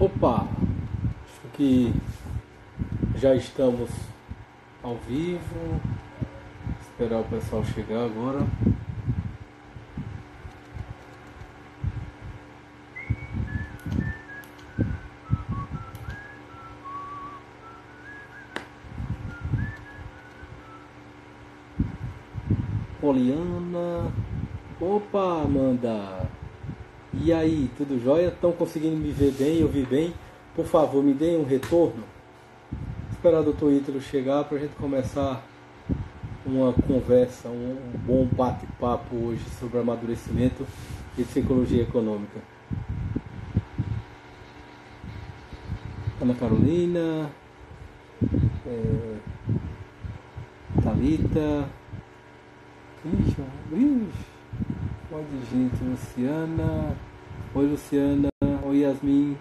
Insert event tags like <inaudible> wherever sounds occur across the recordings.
Opa, acho que já estamos ao vivo. Esperar o pessoal chegar agora. Poliana. Opa, Amanda. E aí, tudo jóia? Estão conseguindo me ver bem, eu vi bem? Por favor, me deem um retorno. Esperar o doutor Ítalo chegar para a gente começar uma conversa, um, um bom bate-papo hoje sobre amadurecimento e psicologia econômica. Ana Carolina, é, Thalita, ixi, ixi, de gente, Luciana, oi Luciana, oi Yasmin.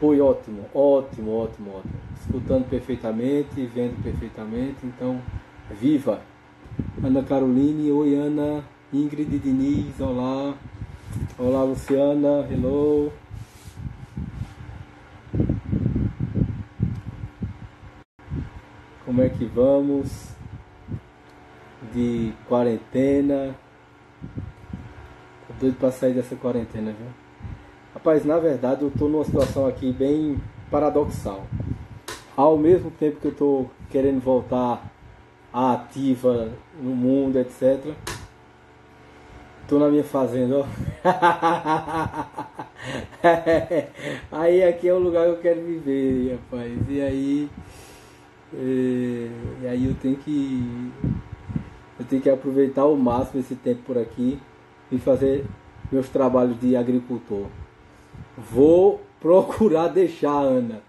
Foi ótimo, ótimo, ótimo, ótimo. Escutando perfeitamente, vendo perfeitamente, então, viva! Ana Caroline, oi Ana, Ingrid Diniz, olá. Olá Luciana, hello. Como é que vamos? De quarentena. Tô doido pra sair dessa quarentena, viu? Rapaz, na verdade eu tô numa situação aqui bem paradoxal. Ao mesmo tempo que eu tô querendo voltar à ativa no mundo, etc. Tô na minha fazenda, ó. <laughs> aí aqui é o lugar que eu quero viver, rapaz. E aí. E, e aí eu tenho que. Eu tenho que aproveitar ao máximo esse tempo por aqui e fazer meus trabalhos de agricultor. Vou <laughs> procurar deixar, Ana.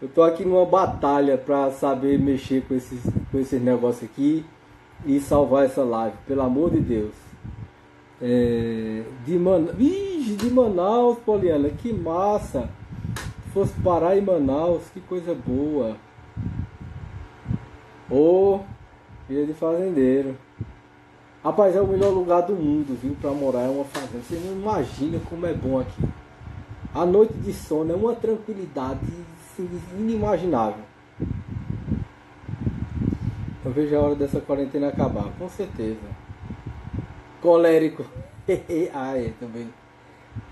Eu tô aqui numa batalha para saber mexer com esses, com esses negócios aqui e salvar essa live, pelo amor de Deus. É, de, Man... De Manaus, Poliana, que massa! Se fosse parar em Manaus, que coisa boa! Ô, vida de fazendeiro. Rapaz, é o melhor lugar do mundo, viu? Pra morar é uma fazenda. Você não imagina como é bom aqui. A noite de sono é uma tranquilidade assim, inimaginável. Eu vejo a hora dessa quarentena acabar, com certeza. Colérico. <laughs> ah, é, também.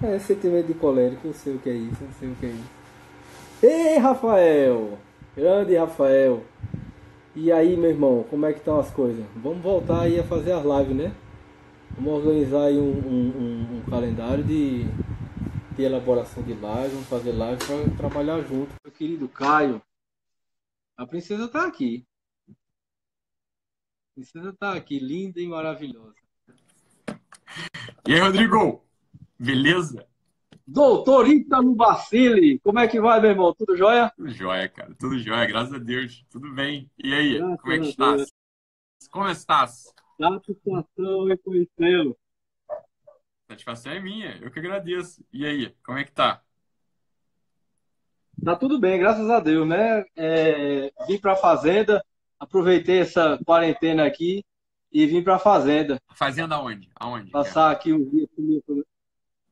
É, sentimento de colérico, eu sei o que é isso, eu sei o que é isso. Ei, Rafael! Grande Rafael! E aí, meu irmão, como é que estão as coisas? Vamos voltar aí a fazer as lives, né? Vamos organizar aí um, um, um, um calendário de, de elaboração de live, vamos fazer live para trabalhar junto. Meu querido Caio, a princesa tá aqui. A princesa tá aqui, linda e maravilhosa. E aí, Rodrigo? Beleza? Doutor Ítalo Bacili, como é que vai, meu irmão? Tudo jóia? Tudo jóia, cara. Tudo jóia, graças a Deus. Tudo bem. E aí, graças como é que estás? Como estás? Satisfação em conhecê-lo. Satisfação é minha, eu que agradeço. E aí, como é que tá? Tá tudo bem, graças a Deus, né? É, vim pra fazenda, aproveitei essa quarentena aqui e vim pra fazenda. Fazenda aonde? Aonde? Passar aqui um dia comigo.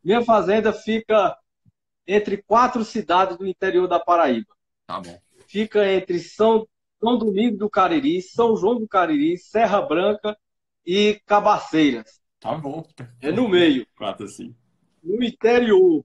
Minha fazenda fica entre quatro cidades do interior da Paraíba. Tá bom. Fica entre São, São Domingo do Cariri, São João do Cariri, Serra Branca e Cabaceiras. Tá bom. É no meio. Quatro assim. No interior.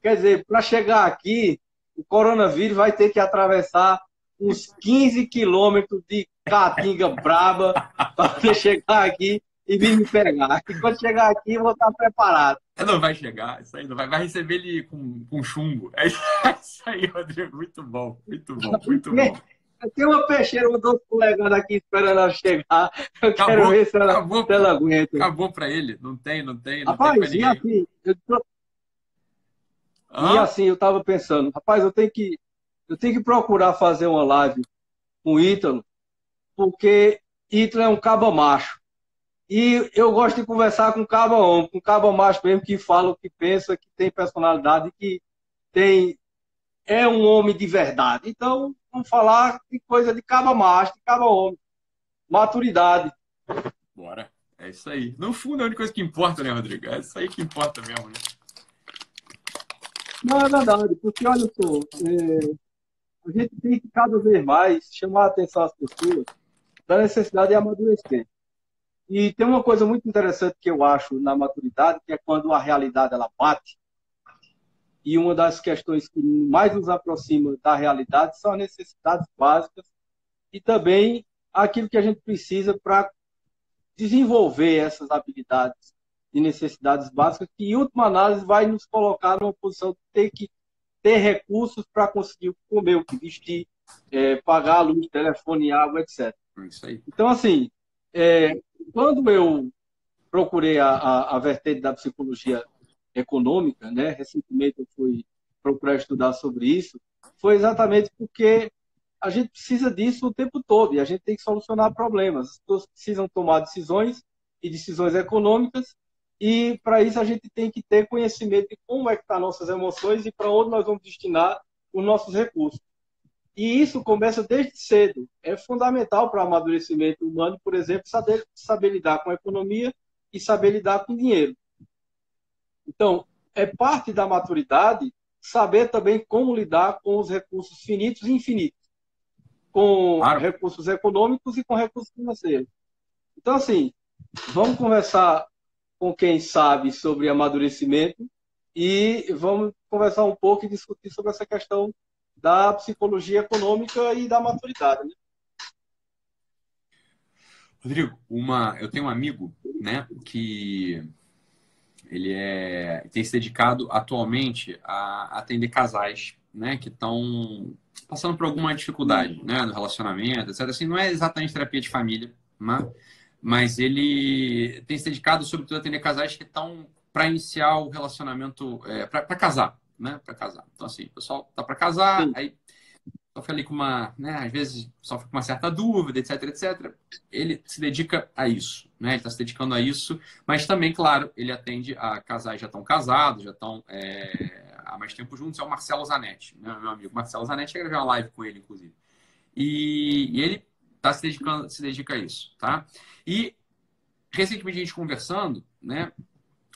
Quer dizer, para chegar aqui, o coronavírus vai ter que atravessar uns 15 quilômetros de caatinga braba <laughs> para chegar aqui e vir me pegar. E quando chegar aqui, eu vou estar preparado. Não vai chegar, isso aí não vai. Vai receber ele com, com chumbo. É isso aí, Rodrigo. Muito bom, muito bom, muito bom. Tem uma peixeira, uma doce polegando aqui esperando ela chegar. Eu acabou, quero ver se ela, acabou, se ela aguenta. Acabou pra ele. Não tem, não tem. Não rapaz, tem e assim, eu tô... e assim, eu tava pensando, rapaz, eu tenho que, eu tenho que procurar fazer uma live com o Ítalo, porque Ítalo é um cabo macho. E eu gosto de conversar com cabo homem, com cabo macho mesmo, que fala o que pensa, que tem personalidade, que tem é um homem de verdade. Então, vamos falar de coisa de caba macho, de caba homem. Maturidade. Bora. É isso aí. No fundo, é a única coisa que importa, né, Rodrigo? É isso aí que importa mesmo, né? Não, é verdade, porque olha só, é, a gente tem que cada vez mais chamar a atenção às pessoas da necessidade de amadurecer. E tem uma coisa muito interessante que eu acho na maturidade, que é quando a realidade ela bate. E uma das questões que mais nos aproxima da realidade são as necessidades básicas e também aquilo que a gente precisa para desenvolver essas habilidades e necessidades básicas, que em última análise vai nos colocar numa posição de ter que ter recursos para conseguir comer, o que vestir, é, pagar a luz, telefone, água, etc. Então, assim, é, quando eu procurei a, a, a, vertente da psicologia econômica, né, recentemente eu fui procurar estudar sobre isso, foi exatamente porque a gente precisa disso o tempo todo e a gente tem que solucionar problemas. As pessoas precisam tomar decisões e decisões econômicas e para isso a gente tem que ter conhecimento de como é que estão tá nossas emoções e para onde nós vamos destinar os nossos recursos. E isso começa desde cedo. É fundamental para o amadurecimento humano, por exemplo, saber, saber lidar com a economia e saber lidar com dinheiro. Então, é parte da maturidade saber também como lidar com os recursos finitos e infinitos com claro. recursos econômicos e com recursos financeiros. Então, assim, vamos conversar com quem sabe sobre amadurecimento e vamos conversar um pouco e discutir sobre essa questão da psicologia econômica e da maturidade. Né? Rodrigo, uma, eu tenho um amigo, né, que ele é tem se dedicado atualmente a atender casais, né, que estão passando por alguma dificuldade né, no relacionamento, etc. Assim, não é exatamente terapia de família, né? mas ele tem se dedicado, sobretudo, a atender casais que estão para iniciar o relacionamento, é, para casar, né? Para casar. Então, assim, o pessoal tá para casar, Sim. aí só fica ali com uma, né? Às vezes só fica com uma certa dúvida, etc, etc. Ele se dedica a isso, né? Ele está se dedicando a isso, mas também, claro, ele atende a casais já estão casados, já estão é, há mais tempo juntos. É o Marcelo Zanetti, né? meu amigo Marcelo Zanetti. Eu gravei uma live com ele, inclusive. E, e ele está se dedicando, se dedica a isso, tá? E recentemente a gente conversando, né?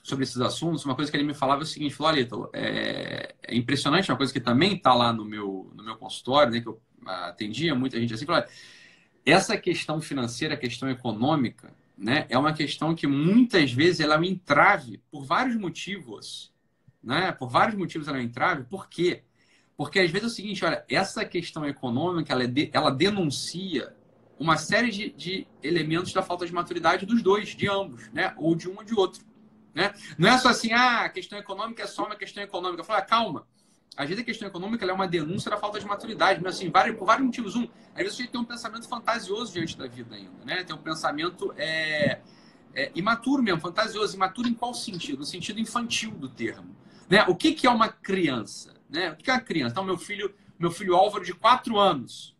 Sobre esses assuntos, uma coisa que ele me falava é o seguinte, falou, é, é impressionante, uma coisa que também está lá no meu, no meu consultório, né, que eu atendia muita gente assim, falou, essa questão financeira, questão econômica, né, é uma questão que muitas vezes ela me entrave por vários motivos, né, por vários motivos ela me entrave, por quê? Porque às vezes é o seguinte, olha, essa questão econômica, ela, é de, ela denuncia uma série de, de elementos da falta de maturidade dos dois, de ambos, né, ou de um ou de outro. Né? Não é só assim, ah, a questão econômica é só uma questão econômica. Fala, ah, calma. Às vezes a questão econômica é uma denúncia da falta de maturidade, mas assim, vários, por vários motivos. Um, às vezes você tem um pensamento fantasioso diante da vida ainda, né? Tem um pensamento é, é, imaturo mesmo, fantasioso. Imaturo em qual sentido? No sentido infantil do termo. Né? O que, que é uma criança? Né? O que é uma criança? Então, meu filho, meu filho Álvaro, de 4 anos,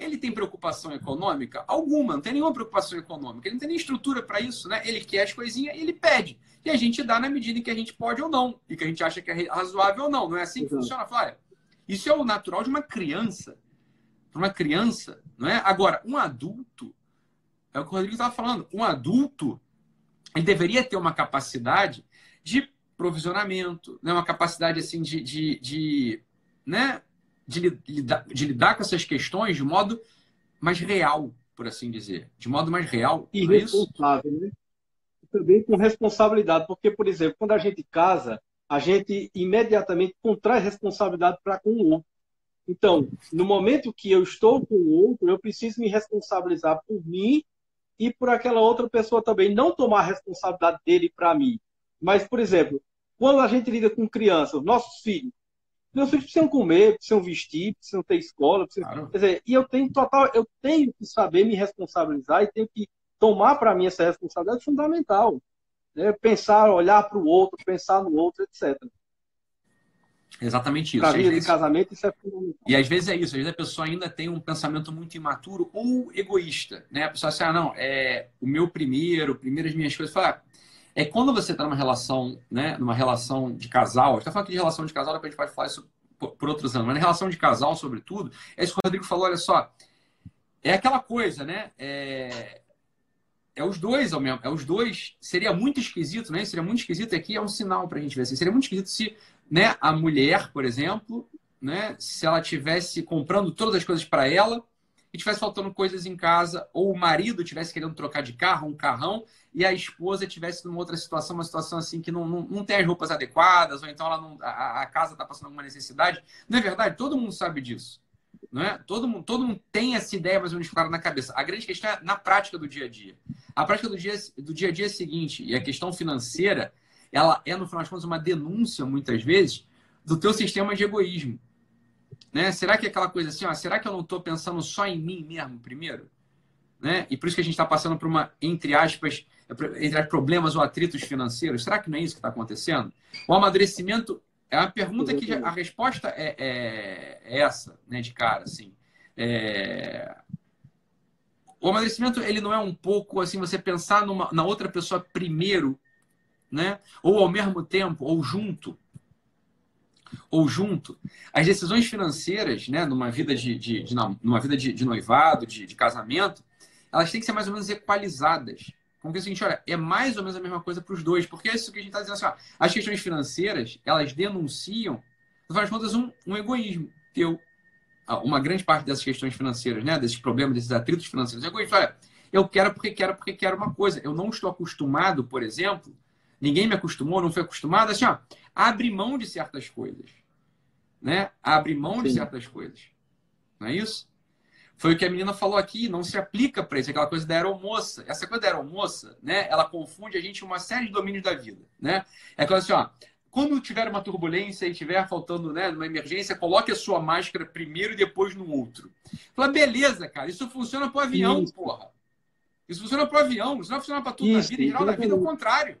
ele tem preocupação econômica? Alguma, não tem nenhuma preocupação econômica. Ele não tem nem estrutura para isso, né? Ele quer as coisinhas e ele pede. E a gente dá na medida em que a gente pode ou não, e que a gente acha que é razoável ou não. Não é assim que uhum. funciona, Flávia? Isso é o natural de uma criança. Para uma criança, não é? Agora, um adulto, é o que o Rodrigo estava falando, um adulto, ele deveria ter uma capacidade de provisionamento, né? uma capacidade assim de, de, de né? De lidar, de lidar com essas questões de modo mais real, por assim dizer. De modo mais real. E é responsável, né? Também com responsabilidade, porque, por exemplo, quando a gente casa, a gente imediatamente contrai responsabilidade para com o outro. Então, no momento que eu estou com o outro, eu preciso me responsabilizar por mim e por aquela outra pessoa também. Não tomar a responsabilidade dele para mim. Mas, por exemplo, quando a gente lida com crianças, nossos filhos, meus filhos precisam comer, precisam vestir, precisam ter escola. Precisam... Claro. Quer dizer, e eu tenho total, eu tenho que saber me responsabilizar e tenho que tomar para mim essa responsabilidade fundamental. Né? Pensar, olhar para o outro, pensar no outro, etc. Exatamente isso. Para a vida vezes... de casamento, isso é fundamental. E às vezes é isso, às vezes a pessoa ainda tem um pensamento muito imaturo ou egoísta. Né? A pessoa assim, ah, não, é o meu primeiro, primeiras minhas coisas. Fala, é quando você está numa relação, né, numa relação de casal, a gente está falando aqui de relação de casal, depois a gente pode falar isso por, por outros anos, mas na relação de casal, sobretudo, é isso que o Rodrigo falou, olha só, é aquela coisa, né? É, é os dois ao mesmo, é os dois. Seria muito esquisito, né? Seria muito esquisito. Aqui é um sinal para a gente ver assim. Seria muito esquisito se, né, a mulher, por exemplo, né, se ela tivesse comprando todas as coisas para ela e tivesse faltando coisas em casa, ou o marido tivesse querendo trocar de carro, um carrão, e a esposa tivesse numa outra situação, uma situação assim que não, não, não tem as roupas adequadas, ou então ela não, a, a casa está passando alguma necessidade. Não é verdade? Todo mundo sabe disso. Não é? todo, mundo, todo mundo tem essa ideia mais ou menos clara na cabeça. A grande questão é na prática do dia a dia. A prática do dia, do dia a dia é a seguinte, e a questão financeira, ela é, no final das contas, uma denúncia, muitas vezes, do teu sistema de egoísmo. Né? Será que é aquela coisa assim, ó, será que eu não estou pensando só em mim mesmo primeiro? Né? E por isso que a gente está passando por uma, entre aspas, entre problemas ou atritos financeiros. Será que não é isso que está acontecendo? O amadurecimento é uma pergunta que a resposta é, é, é essa, né, de cara, assim. É... O amadurecimento, ele não é um pouco assim, você pensar numa, na outra pessoa primeiro, né? Ou ao mesmo tempo, ou junto ou junto. As decisões financeiras, né, numa vida de, de, de numa vida de, de noivado, de, de, casamento, elas têm que ser mais ou menos equalizadas. Porque é o seguinte, olha, é mais ou menos a mesma coisa para os dois. Porque é isso que a gente está dizendo assim, ó, as questões financeiras, elas denunciam, no final das contas, um, um egoísmo teu. Uma grande parte dessas questões financeiras, né, desses problemas, desses atritos financeiros, é egoísmo. Olha, eu quero porque quero, porque quero uma coisa. Eu não estou acostumado, por exemplo, ninguém me acostumou, não foi acostumado, assim, ó, abre mão de certas coisas. Né? Abre mão Sim. de certas coisas. Não é isso? Foi o que a menina falou aqui, não se aplica para isso, aquela coisa da aeromoça. Essa coisa da aeromoça, né, ela confunde a gente em uma série de domínios da vida. Né? É aquela assim, ó, quando tiver uma turbulência e tiver faltando né, uma emergência, coloque a sua máscara primeiro e depois no outro. Fala, beleza, cara, isso funciona para o avião, isso. porra. Isso funciona para o avião, isso não funciona para tudo isso, na vida. Em geral, na vida é o contrário.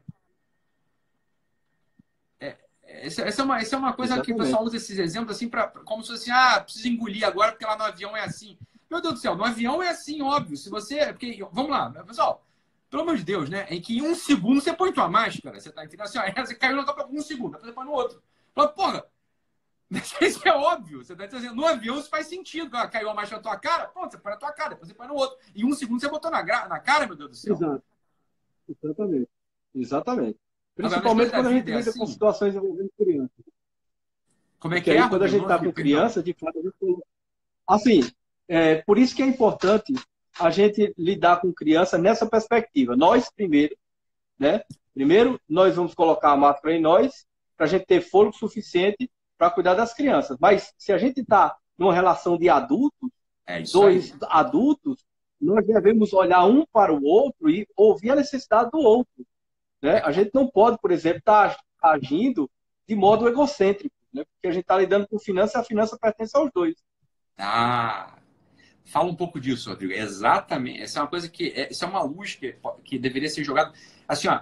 Essa, essa, é uma, essa é uma coisa Exatamente. que o pessoal usa esses exemplos assim, pra, como se fosse, ah, precisa engolir agora porque lá no avião é assim. Meu Deus do céu, no avião é assim, óbvio. Se você. Porque, vamos lá, pessoal, pelo amor de Deus, né? Em que em um segundo você põe tua máscara, você tá entendendo assim, ó, <laughs> você caiu no copa um segundo, depois você põe no outro. Fala, porra, <laughs> isso é óbvio. Você tá dizendo, no avião isso faz sentido. Ah, caiu a máscara na tua cara, pronto, você põe na tua cara, depois você põe no outro. Em um segundo você botou na, na cara, meu Deus do céu. Exato. Exatamente. Exatamente. Principalmente quando a gente é lida assim. com situações envolvendo criança. Como é que é? Quando a gente está com criança, de fato, a gente... Assim, é, por isso que é importante a gente lidar com criança nessa perspectiva. Nós, primeiro, né? Primeiro, nós vamos colocar a máscara em nós, para a gente ter fôlego suficiente para cuidar das crianças. Mas se a gente está numa relação de adultos, é dois aí. adultos, nós devemos olhar um para o outro e ouvir a necessidade do outro. Né? A gente não pode, por exemplo, estar tá agindo de modo egocêntrico, né? porque a gente está lidando com finança e a finança pertence aos dois. Ah, fala um pouco disso, Rodrigo. Exatamente. Essa é uma coisa que. É, isso é uma luz que, que deveria ser jogada. Assim, ó,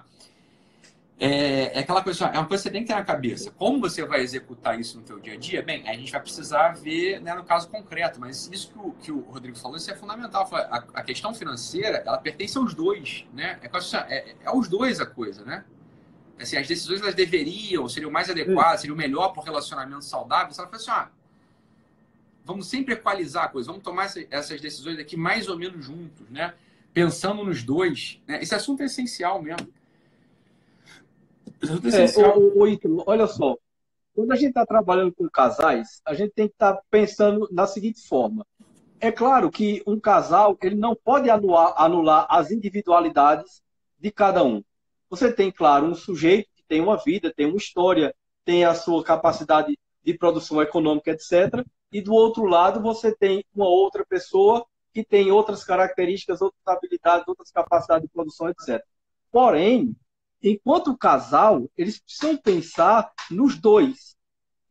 é, é, aquela coisa, é uma coisa que você tem que ter na cabeça. Como você vai executar isso no seu dia a dia? Bem, a gente vai precisar ver né, no caso concreto, mas isso que o, que o Rodrigo falou, isso é fundamental. A, a questão financeira, ela pertence aos dois, né? É, é, é aos dois a coisa, né? Assim, as decisões elas deveriam, seriam mais adequadas, seriam melhor para o relacionamento saudável. Ela fala assim, ah, vamos sempre equalizar a coisa, vamos tomar essas decisões aqui mais ou menos juntos, né? Pensando nos dois. Né? Esse assunto é essencial mesmo. É, olha só, quando a gente está trabalhando com casais, a gente tem que estar tá pensando na seguinte forma. É claro que um casal ele não pode anular, anular as individualidades de cada um. Você tem, claro, um sujeito que tem uma vida, tem uma história, tem a sua capacidade de produção econômica, etc. E do outro lado, você tem uma outra pessoa que tem outras características, outras habilidades, outras capacidades de produção, etc. Porém, enquanto casal, eles precisam pensar nos dois.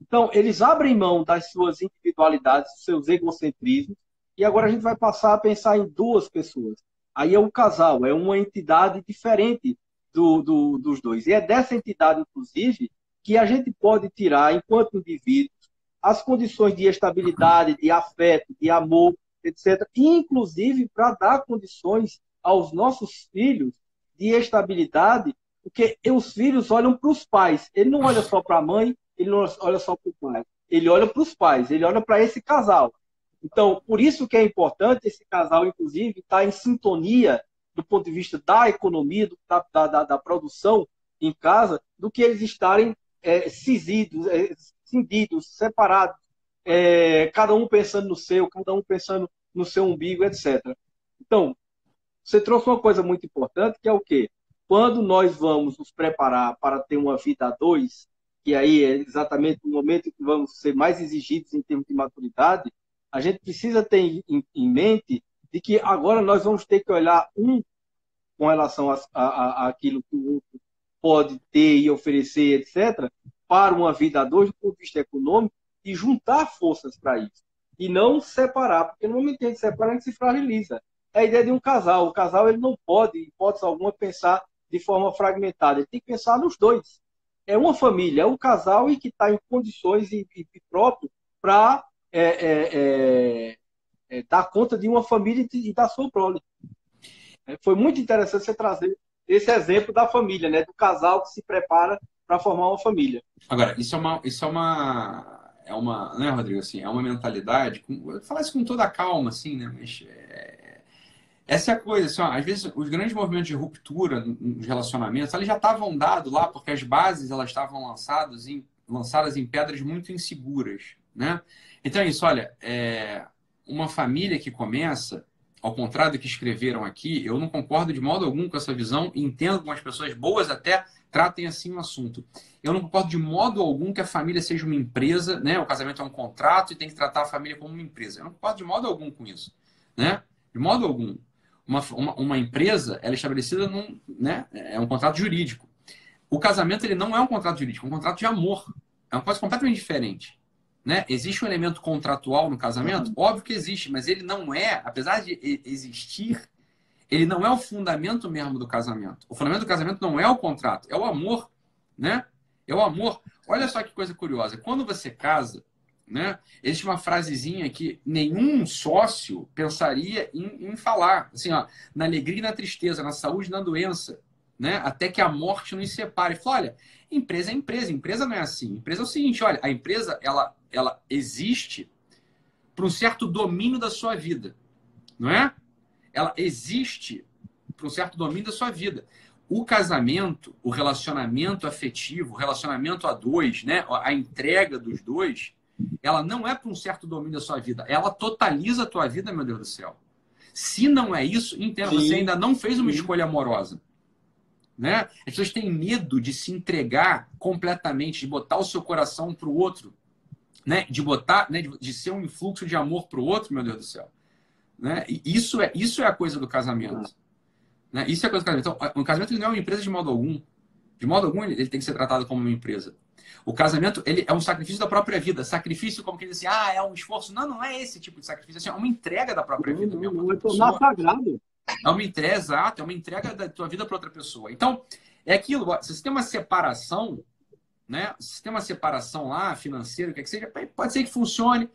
Então, eles abrem mão das suas individualidades, dos seus egocentrismos, e agora a gente vai passar a pensar em duas pessoas. Aí é um casal, é uma entidade diferente do, do, dos dois. E é dessa entidade, inclusive, que a gente pode tirar, enquanto indivíduos, as condições de estabilidade, de afeto, de amor, etc. Inclusive para dar condições aos nossos filhos de estabilidade porque os filhos olham para os pais. Ele não olha só para a mãe, ele não olha só para o pai. Ele olha para os pais, ele olha para esse casal. Então, por isso que é importante esse casal, inclusive, estar tá em sintonia do ponto de vista da economia, do, da, da, da, produção em casa, do que eles estarem é, cisidos, é, cindidos, separados, é, cada um pensando no seu, cada um pensando no seu umbigo, etc. Então, você trouxe uma coisa muito importante, que é o quê? Quando nós vamos nos preparar para ter uma vida a dois, que aí é exatamente o momento que vamos ser mais exigidos em termos de maturidade, a gente precisa ter em, em mente de que agora nós vamos ter que olhar um com relação a, a, a aquilo que o outro pode ter e oferecer, etc., para uma vida a dois, do ponto de vista econômico, e juntar forças para isso. E não separar, porque no momento que a gente separa, a gente se fragiliza. É a ideia de um casal. O casal ele não pode, em hipótese alguma, pensar de forma fragmentada. Ele tem que pensar nos dois. É uma família, é um casal e que está em condições e, e, próprio para é, é, é, é, dar conta de uma família e, da sua prole. É, foi muito interessante você trazer esse exemplo da família, né? Do casal que se prepara para formar uma família. Agora, isso é uma, isso é uma, é uma, né, Rodrigo? Assim, é uma mentalidade. Com, falar isso com toda a calma, assim, né? Mas é, essa é a coisa. Assim, ó, às vezes, os grandes movimentos de ruptura nos relacionamentos, eles já estavam dados lá porque as bases elas estavam lançadas em, lançadas em pedras muito inseguras, né? Então é isso. Olha, é, uma família que começa ao contrário do que escreveram aqui, eu não concordo de modo algum com essa visão entendo que as pessoas boas até tratem assim o assunto. Eu não concordo de modo algum que a família seja uma empresa, né? O casamento é um contrato e tem que tratar a família como uma empresa. Eu não concordo de modo algum com isso, né? De modo algum. Uma, uma, uma empresa, ela é estabelecida num, né? É um contrato jurídico. O casamento, ele não é um contrato jurídico, é um contrato de amor. É uma coisa completamente diferente. Né? Existe um elemento contratual no casamento? Uhum. Óbvio que existe, mas ele não é, apesar de existir, ele não é o fundamento mesmo do casamento. O fundamento do casamento não é o contrato, é o amor, né? É o amor. Olha só que coisa curiosa. Quando você casa, né? Existe uma frasezinha que nenhum sócio pensaria em, em falar, assim, ó, na alegria e na tristeza, na saúde e na doença, né? Até que a morte nos separe. Fala, olha, empresa é empresa, empresa não é assim. Empresa é o seguinte, olha, a empresa ela ela existe para um certo domínio da sua vida, não é? Ela existe para um certo domínio da sua vida. O casamento, o relacionamento afetivo, o relacionamento a dois, né? A entrega dos dois, ela não é para um certo domínio da sua vida. Ela totaliza a tua vida, meu Deus do céu. Se não é isso, entenda, você ainda não fez uma escolha amorosa. Né? As pessoas têm medo de se entregar completamente, de botar o seu coração para o outro né, de botar, né, de, de ser um influxo de amor para o outro, meu Deus do céu. Né? E isso é, isso é a coisa do casamento. Né? Isso é a coisa do casamento. Então, o casamento não é uma empresa de modo algum. De modo algum, ele, tem que ser tratado como uma empresa. O casamento ele é um sacrifício da própria vida. Sacrifício, como quem diz assim, ah, é um esforço. Não, não é esse tipo de sacrifício. Assim, é uma entrega da própria vida. Não, mesmo, não, é tornar sagrado. É uma entrega, exato. É uma entrega da tua vida para outra pessoa. Então, é aquilo. Se você tem uma separação, né? Se tem uma separação lá, financeira, o que, é que seja, pode ser que funcione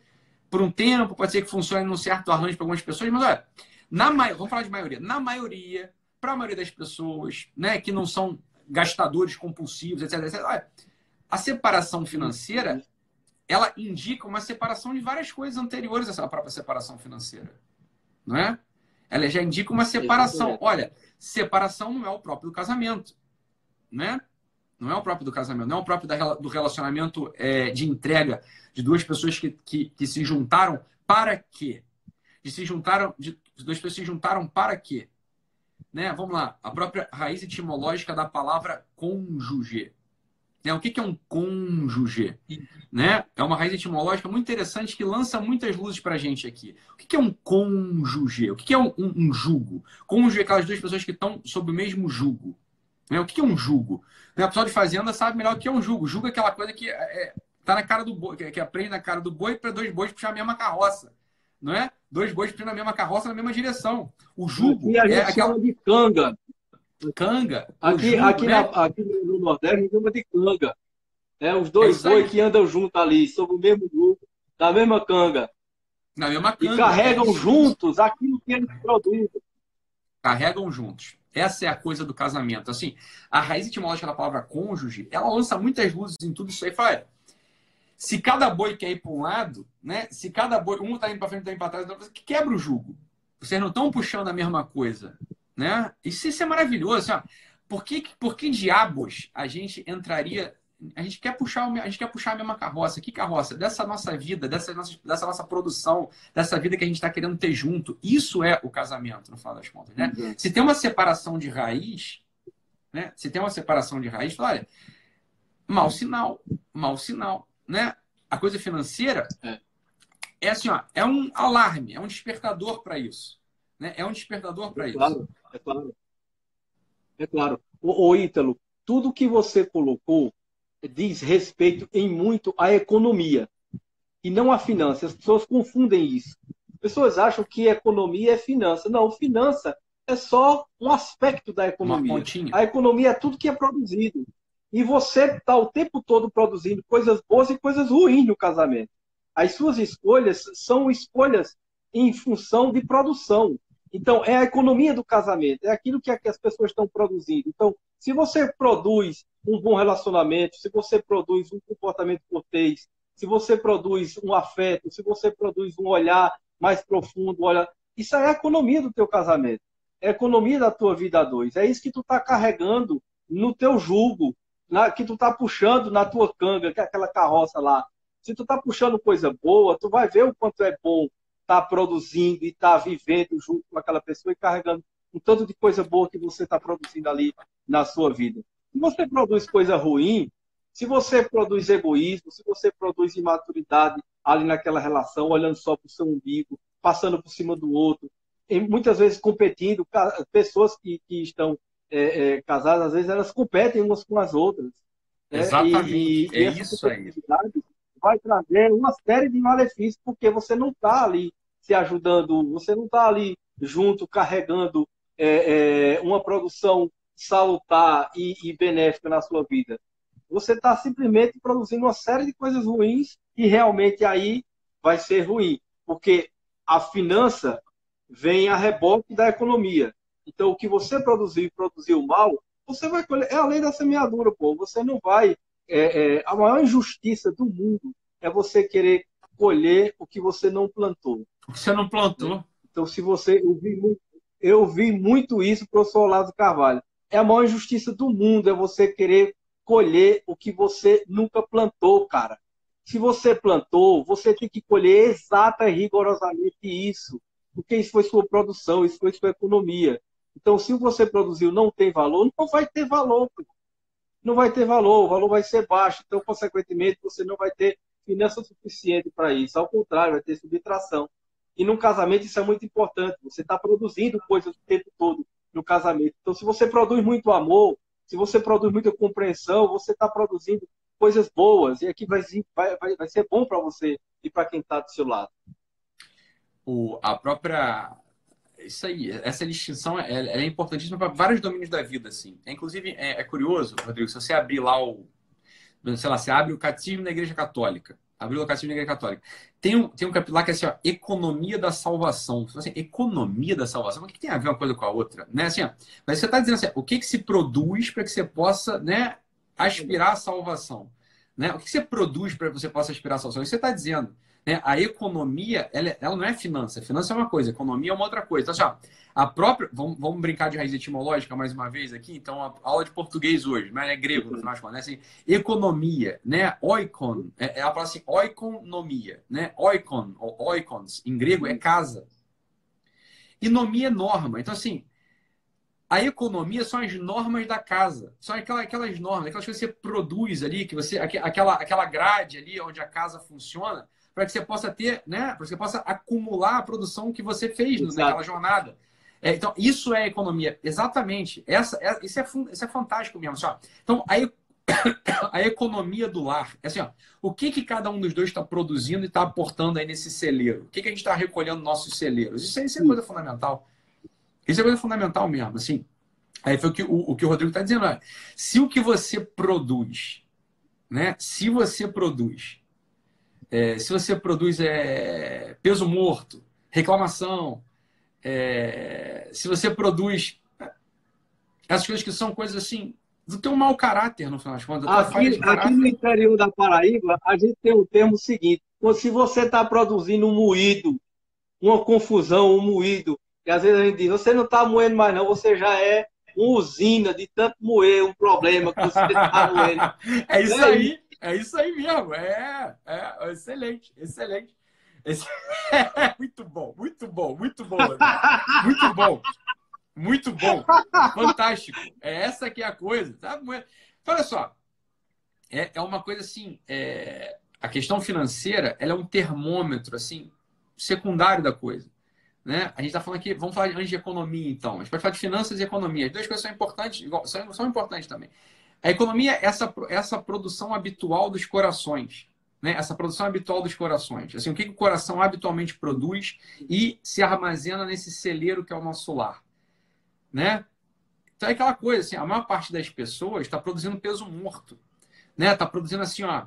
por um tempo, pode ser que funcione num certo arranjo para algumas pessoas, mas olha, na vamos falar de maioria. Na maioria, para a maioria das pessoas, né, que não são gastadores compulsivos, etc, etc olha, a separação financeira ela indica uma separação de várias coisas anteriores a essa própria separação financeira. Não é? Ela já indica uma separação. Olha, separação não é o próprio do casamento. Né? Não é o próprio do casamento, não é o próprio do relacionamento é, de entrega de duas pessoas que, que, que, se juntaram para quê? De se juntaram, de, duas pessoas se juntaram para quê? Né? Vamos lá, a própria raiz etimológica da palavra cônjuge. Né? O que, que é um cônjuge? Né? É uma raiz etimológica muito interessante que lança muitas luzes para a gente aqui. O que, que é um cônjuge? O que, que é um, um, um jugo? Cônjuge é aquelas duas pessoas que estão sob o mesmo jugo. Né? O que é um jugo? Né? O pessoal de fazenda sabe melhor o que é um jugo. Jugo é aquela coisa que é, tá na cara do boi, que, que aprende na cara do boi para dois bois puxar a mesma carroça. Não é? Dois bois puxando a mesma carroça na mesma direção. O jugo aqui a gente é aquela de canga. Canga. Aqui, jugo, aqui, né? na, aqui no Nordeste chama de canga. É, os dois é bois que andam juntos ali, sob o mesmo jugo, da mesma canga. Na mesma canga. E carregam é. juntos aquilo que eles produzem. Carregam juntos. Essa é a coisa do casamento. Assim, a raiz etimológica da palavra cônjuge, ela lança muitas luzes em tudo isso aí. Fala, se cada boi quer ir para um lado, né? Se cada boi, um está indo para frente, está indo para trás, que quebra o jugo. Vocês não estão puxando a mesma coisa, né? Isso, isso é maravilhoso. Assim, por, que, por que diabos a gente entraria a gente quer puxar a gente quer puxar a mesma carroça. Que carroça? Dessa nossa vida, dessa nossa, dessa nossa produção, dessa vida que a gente está querendo ter junto. Isso é o casamento, no final das contas. Né? Uhum. Se tem uma separação de raiz, né? Se tem uma separação de raiz, olha, mau sinal, mau sinal, né? A coisa financeira é, é assim, ó, é um alarme, é um despertador para isso, né? É um despertador para é claro, isso. É claro, é claro. O, o Ítalo, tudo que você colocou diz respeito em muito à economia e não à finança. As pessoas confundem isso. As pessoas acham que economia é finança. Não, finança é só um aspecto da economia. A economia é tudo que é produzido. E você está o tempo todo produzindo coisas boas e coisas ruins no casamento. As suas escolhas são escolhas em função de produção. Então, é a economia do casamento, é aquilo que as pessoas estão produzindo. Então, se você produz um bom relacionamento, se você produz um comportamento cortês, se você produz um afeto, se você produz um olhar mais profundo, olha, isso é a economia do teu casamento, é a economia da tua vida a dois. É isso que tu está carregando no teu jugo, na, que tu está puxando na tua canga, que é aquela carroça lá. Se tu está puxando coisa boa, tu vai ver o quanto é bom está produzindo e está vivendo junto com aquela pessoa e carregando um tanto de coisa boa que você está produzindo ali na sua vida. Se você produz coisa ruim, se você produz egoísmo, se você produz imaturidade ali naquela relação, olhando só para o seu umbigo, passando por cima do outro, e muitas vezes competindo, pessoas que, que estão é, é, casadas, às vezes elas competem umas com as outras. Né? Exatamente. E, e, é isso aí vai trazer uma série de malefícios, porque você não está ali se ajudando, você não está ali junto carregando é, é, uma produção salutar e, e, benéfica na sua vida. Você está simplesmente produzindo uma série de coisas ruins e realmente aí vai ser ruim, porque a finança vem a reboque da economia. Então, o que você produziu e produziu mal, você vai colher. É a lei da semeadura, pô. Você não vai é, é, a maior injustiça do mundo é você querer colher o que você não plantou. O que você não plantou. Então, se você. Eu vi muito, eu vi muito isso, professor Olavo Carvalho. É a maior injustiça do mundo, é você querer colher o que você nunca plantou, cara. Se você plantou, você tem que colher exata e rigorosamente isso. Porque isso foi sua produção, isso foi sua economia. Então, se você produziu não tem valor, não vai ter valor. Pô não vai ter valor, o valor vai ser baixo, então, consequentemente, você não vai ter finança suficiente para isso. Ao contrário, vai ter subtração. E no casamento isso é muito importante. Você está produzindo coisas o tempo todo no casamento. Então, se você produz muito amor, se você produz muita compreensão, você está produzindo coisas boas. E aqui vai, vai, vai ser bom para você e para quem está do seu lado. O, a própria isso aí, essa distinção é, é importantíssima para vários domínios da vida, assim. É, inclusive, é, é, curioso, Rodrigo, se você abrir lá o. Sei lá, você abre o Catecismo da Igreja Católica. Abriu o Catecismo da Igreja Católica. Tem um, tem um capítulo que é assim, ó, Economia da Salvação. Assim, economia da salvação? O que, tem a ver uma coisa com a outra? Né? Assim, ó, mas você está dizendo assim, o que, que se produz para que você possa né, aspirar à salvação? Né? O que, que você produz para que você possa aspirar à salvação? Isso você está dizendo. Né? A economia, ela, ela, não é finança. Finança é uma coisa, economia é uma outra coisa. Então, assim, ó, a própria. Vamos, vamos, brincar de raiz etimológica mais uma vez aqui. Então, a aula de português hoje, mas é grego no final de contas. Né? Assim, economia, né? Oikon, é, ela fala assim, oikonomia, né? Oikon, ou oikons, em grego, é casa. E nomia é norma. Então, assim, a economia são as normas da casa. São aquelas, aquelas normas, aquelas coisas que você produz ali, que você, aquela, aquela grade ali onde a casa funciona para que você possa ter, né? Para que você possa acumular a produção que você fez Exato. naquela jornada. É, então, isso é economia. Exatamente. Essa, é, isso, é, isso é fantástico mesmo. Assim, então, a, <coughs> a economia do lar. É assim, ó, o que, que cada um dos dois está produzindo e está aportando aí nesse celeiro? O que, que a gente está recolhendo nos nossos celeiros? Isso, isso é coisa fundamental. Isso é coisa fundamental mesmo. Assim, aí foi o que o, o, que o Rodrigo está dizendo. É, se o que você produz, né? Se você produz é, se você produz é, peso morto, reclamação, é, se você produz essas coisas que são coisas assim do teu mau caráter, no final das contas. Aqui, aqui no interior da Paraíba, a gente tem um termo seguinte: se você está produzindo um moído, uma confusão, um moído, que às vezes a gente diz, você não está moendo mais não, você já é uma usina de tanto moer um problema que você está moendo. <laughs> é isso é aí, é isso aí mesmo. É, é excelente, excelente. Esse... É <laughs> muito bom, muito bom, muito bom. Muito bom. Muito bom. Fantástico. É essa que é a coisa. Sabe? Olha só. É, é uma coisa assim. É... A questão financeira ela é um termômetro assim secundário da coisa. Né? A gente está falando aqui, vamos falar antes de economia, então. A gente pode falar de finanças e economia. As duas coisas são importantes, são, são importantes também. A economia é essa, essa produção habitual dos corações. Né? Essa produção habitual dos corações. Assim, o que, que o coração habitualmente produz e se armazena nesse celeiro que é o nosso lar. Né? Então é aquela coisa, assim, a maior parte das pessoas está produzindo peso morto. Né? Está produzindo assim, ó,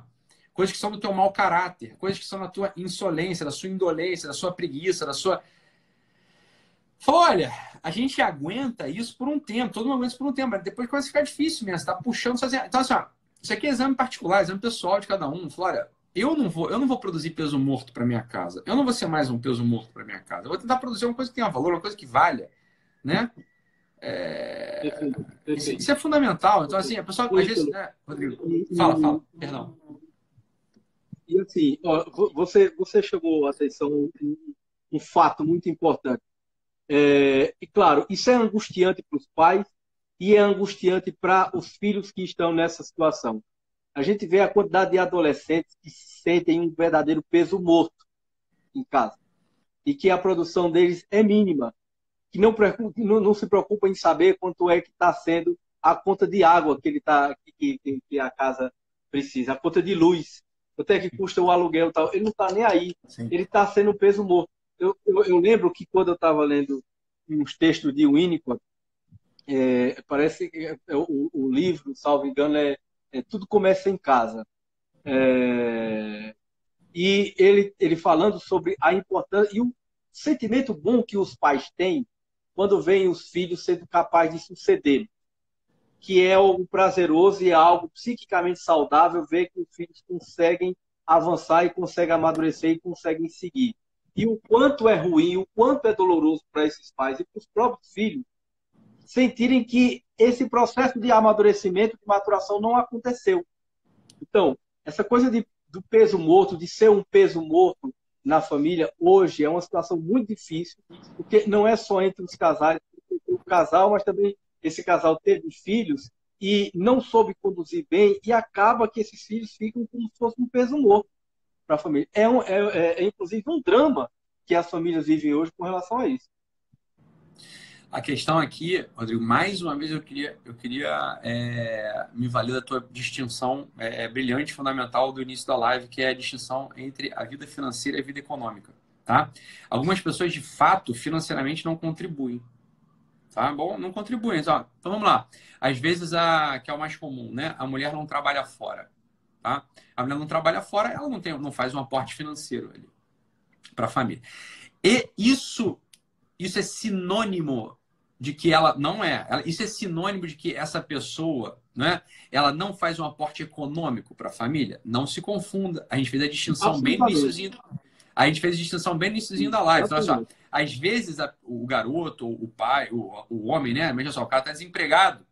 coisas que são do teu mau caráter, coisas que são da tua insolência, da sua indolência, da sua preguiça, da sua olha, a gente aguenta isso por um tempo, todo mundo aguenta isso por um tempo, mas depois começa a ficar difícil mesmo, você tá puxando sozinho. Então, assim, ó, isso aqui é exame particular, exame pessoal de cada um. Fala, olha, eu não vou, eu não vou produzir peso morto para minha casa. Eu não vou ser mais um peso morto para minha casa. Eu vou tentar produzir uma coisa que tenha valor, uma coisa que valha, né? É... Perfeito, perfeito. Isso, isso, é fundamental. Então, assim, a pessoa às vezes, né, Rodrigo, fala, fala, perdão. E assim, ó, você, você chamou a atenção um, um fato muito importante. É, e claro, isso é angustiante para os pais e é angustiante para os filhos que estão nessa situação. A gente vê a quantidade de adolescentes que sentem um verdadeiro peso morto em casa e que a produção deles é mínima, que não, não, não se preocupa em saber quanto é que está sendo a conta de água que ele tá que, que, que, a casa precisa, a conta de luz, quanto é que custa o aluguel, tal. Ele não está nem aí. Sim. Ele está sendo peso morto eu, eu, eu lembro que quando eu estava lendo uns textos de Winnicott, é, parece que é, o, o, livro, salvo engano, é, é Tudo Começa em Casa. É, e ele, ele falando sobre a importância e o sentimento bom que os pais têm quando veem os filhos sendo capazes de suceder, que é algo prazeroso e é algo psiquicamente saudável ver que os filhos conseguem avançar e conseguem amadurecer e conseguem seguir e o quanto é ruim, o quanto é doloroso para esses pais e para os próprios filhos sentirem que esse processo de amadurecimento, de maturação não aconteceu. Então, essa coisa de, do peso morto, de ser um peso morto na família, hoje é uma situação muito difícil, porque não é só entre os casais, o casal, mas também esse casal teve filhos e não soube conduzir bem e acaba que esses filhos ficam como se fosse um peso morto para a família. É, um, é, é, é, inclusive, um drama que as famílias vivem hoje com relação a isso. A questão aqui, Rodrigo, mais uma vez eu queria, eu queria é, me valer da tua distinção é, é, brilhante, fundamental do início da live, que é a distinção entre a vida financeira e a vida econômica. Tá? Algumas pessoas, de fato, financeiramente não contribuem. Tá? Bom, não contribuem. Então, então vamos lá. Às vezes, a, que é o mais comum, né? A mulher não trabalha fora. Tá? A mulher não trabalha fora, ela não, tem, não faz um aporte financeiro ali para a família. E isso, isso é sinônimo de que ela não é. Isso é sinônimo de que essa pessoa, né, ela não faz um aporte econômico para a família. Não se confunda. A gente fez a distinção bem no iníciozinho. A gente fez a distinção bem no iníciozinho da live. Então, só, às vezes a, o garoto, o pai, o, o homem, né? Imagina só, o cara está desempregado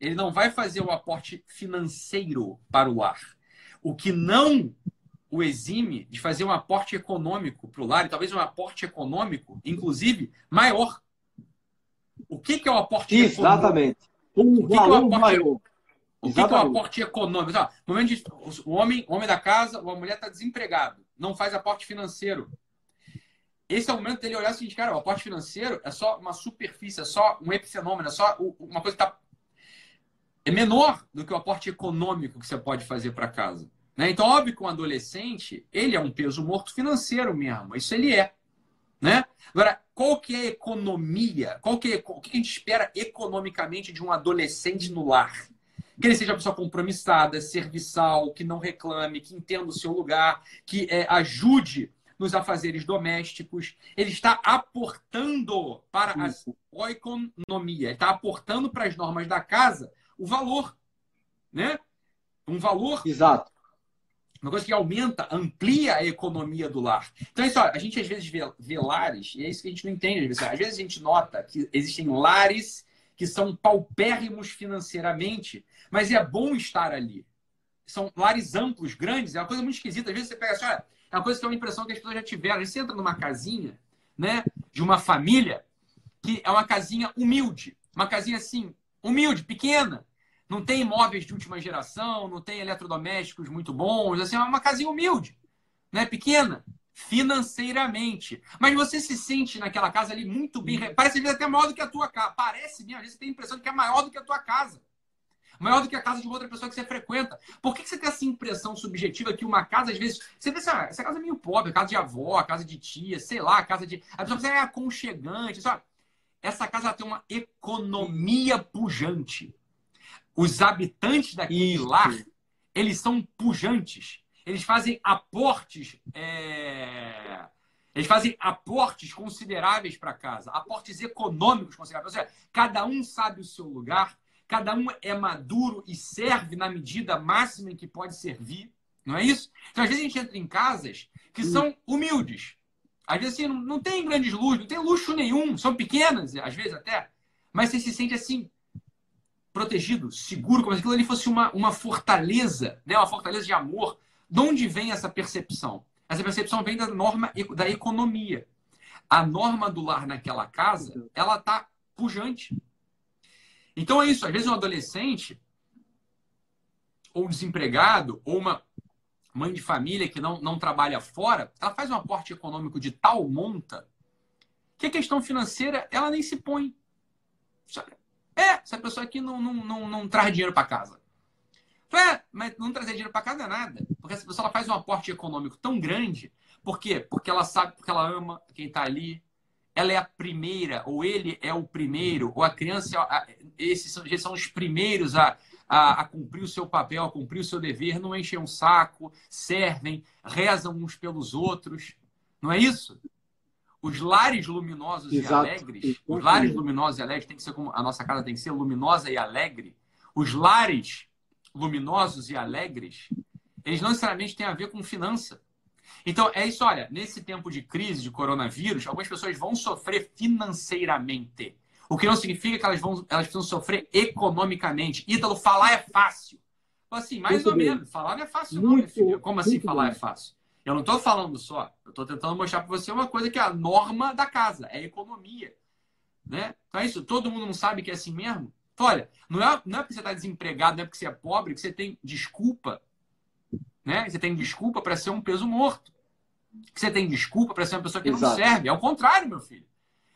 ele não vai fazer o aporte financeiro para o lar. O que não o exime de fazer um aporte econômico para o lar, e talvez um aporte econômico, inclusive, maior. O que, que é o aporte Exatamente. econômico? Um o que, que é maior. O que, que, é o aporte econômico? no momento de, o, homem, o homem da casa, a mulher está desempregado, não faz aporte financeiro. Esse é o momento dele olhar o seguinte, cara, o aporte financeiro é só uma superfície, é só um epifenômeno, é só uma coisa que está é menor do que o aporte econômico que você pode fazer para casa. Né? Então, óbvio que um adolescente, ele é um peso morto financeiro mesmo. Isso ele é. Né? Agora, qual que é a economia? Qual que é, o que a gente espera economicamente de um adolescente no lar? Que ele seja uma pessoa compromissada, serviçal, que não reclame, que entenda o seu lugar, que é, ajude nos afazeres domésticos. Ele está aportando para a economia, ele está aportando para as normas da casa o valor, né? Um valor. Exato. uma coisa que aumenta, amplia a economia do lar. Então, é isso, a gente às vezes vê, vê lares, e é isso que a gente não entende. Às vezes, às vezes a gente nota que existem lares que são paupérrimos financeiramente, mas é bom estar ali. São lares amplos, grandes, é uma coisa muito esquisita. Às vezes você pega assim, olha, é uma coisa que é uma impressão que as pessoas já tiveram. Você entra numa casinha, né, de uma família, que é uma casinha humilde. Uma casinha assim, humilde, pequena. Não tem imóveis de última geração, não tem eletrodomésticos muito bons. Assim, é uma casinha humilde, né, pequena financeiramente. Mas você se sente naquela casa ali muito bem. Parece até maior do que a tua casa. Parece mesmo, às vezes você tem a impressão de que é maior do que a tua casa. Maior do que a casa de outra pessoa que você frequenta. Por que você tem essa impressão subjetiva que uma casa, às vezes, você pensa, ah, essa casa é meio pobre, casa de avó, casa de tia, sei lá, casa de. A pessoa pensa, é aconchegante. Só. Essa casa tem uma economia pujante. Os habitantes daquele Isso. lar, eles são pujantes eles fazem aportes. É... Eles fazem aportes consideráveis para casa, aportes econômicos consideráveis. Ou seja, cada um sabe o seu lugar, cada um é maduro e serve na medida máxima em que pode servir. Não é isso? Então, às vezes, a gente entra em casas que são humildes. Às vezes, assim, não, não tem grandes luxos, não tem luxo nenhum, são pequenas, às vezes até, mas você se sente assim, protegido, seguro, como se aquilo ali fosse uma, uma fortaleza, né? uma fortaleza de amor, de onde vem essa percepção? Essa percepção vem da norma da economia. A norma do lar naquela casa, ela está pujante. Então é isso. Às vezes um adolescente, ou desempregado, ou uma mãe de família que não, não trabalha fora, ela faz um aporte econômico de tal monta que a questão financeira ela nem se põe. É, essa pessoa aqui não, não, não, não traz dinheiro para casa. É, mas não trazer dinheiro para casa é nada. Porque essa pessoa faz um aporte econômico tão grande. Por quê? Porque ela sabe, porque ela ama quem está ali. Ela é a primeira, ou ele é o primeiro, ou a criança, esses são, esses são os primeiros a, a, a, cumprir o seu papel, a cumprir o seu dever, não enchem um saco, servem, rezam uns pelos outros. Não é isso? Os lares luminosos Exato. e alegres, os lares luminosos e alegres tem que ser como a nossa casa tem que ser luminosa e alegre. Os lares luminosos e alegres, eles não necessariamente têm a ver com finança. Então, é isso, olha, nesse tempo de crise, de coronavírus, algumas pessoas vão sofrer financeiramente. O que não significa que elas, vão, elas precisam sofrer economicamente. Ítalo, falar é fácil. Assim, mais muito ou bem. menos. Falar não é fácil, muito, não, filho. Como assim falar bem. é fácil? Eu não estou falando só. Eu estou tentando mostrar para você uma coisa que é a norma da casa, é a economia. Né? Então é isso. Todo mundo não sabe que é assim mesmo? Olha, não é, não é porque você está desempregado, não é porque você é pobre, que você tem desculpa. Né? Você tem desculpa para ser um peso morto. Que você tem desculpa para ser uma pessoa que Exato. não serve. É o contrário, meu filho.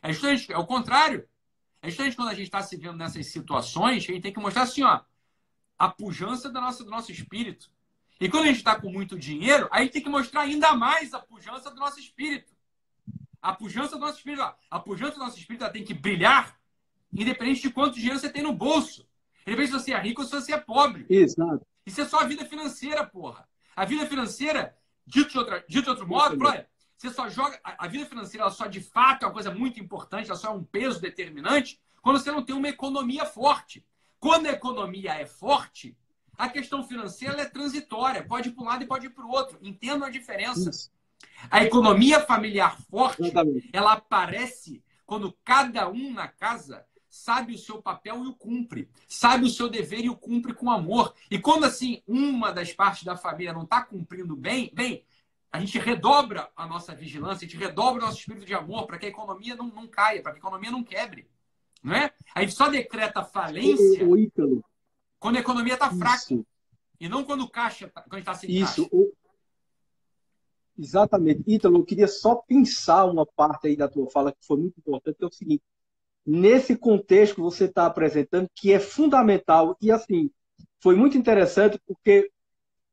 É justamente é o contrário. É justamente quando a gente está se vendo nessas situações que a gente tem que mostrar assim, ó, a pujança da nossa, do nosso espírito. E quando a gente está com muito dinheiro, aí a gente tem que mostrar ainda mais a pujança do nosso espírito. A pujança do nosso espírito. Ó, a pujança do nosso espírito tem que brilhar Independente de quanto dinheiro você tem no bolso. Independente se você é rico ou se você é pobre. Exato. Isso é só a vida financeira, porra. A vida financeira, dito de, outra, dito de outro modo, olha, você só joga. A, vida financeira ela só de fato é uma coisa muito importante, ela só é um peso determinante quando você não tem uma economia forte. Quando a economia é forte, a questão financeira é transitória, pode ir para um lado e pode ir para o outro. Entendam a diferença. Isso. A economia familiar forte, Exatamente. ela aparece quando cada um na casa sabe o seu papel e o cumpre, sabe o seu dever e o cumpre com amor. E quando assim uma das partes da família não está cumprindo bem, bem, a gente redobra a nossa vigilância, a gente redobra o nosso espírito de amor para que a economia não, não caia, para que a economia não quebre. Não é? A gente só decreta falência quando a economia está fraca. E não quando o caixa, tá, quando está sem Isso. caixa. Exatamente. Ítalo, eu queria só pensar uma parte aí da tua fala que foi muito importante, que é o seguinte nesse contexto que você está apresentando, que é fundamental. E, assim, foi muito interessante porque,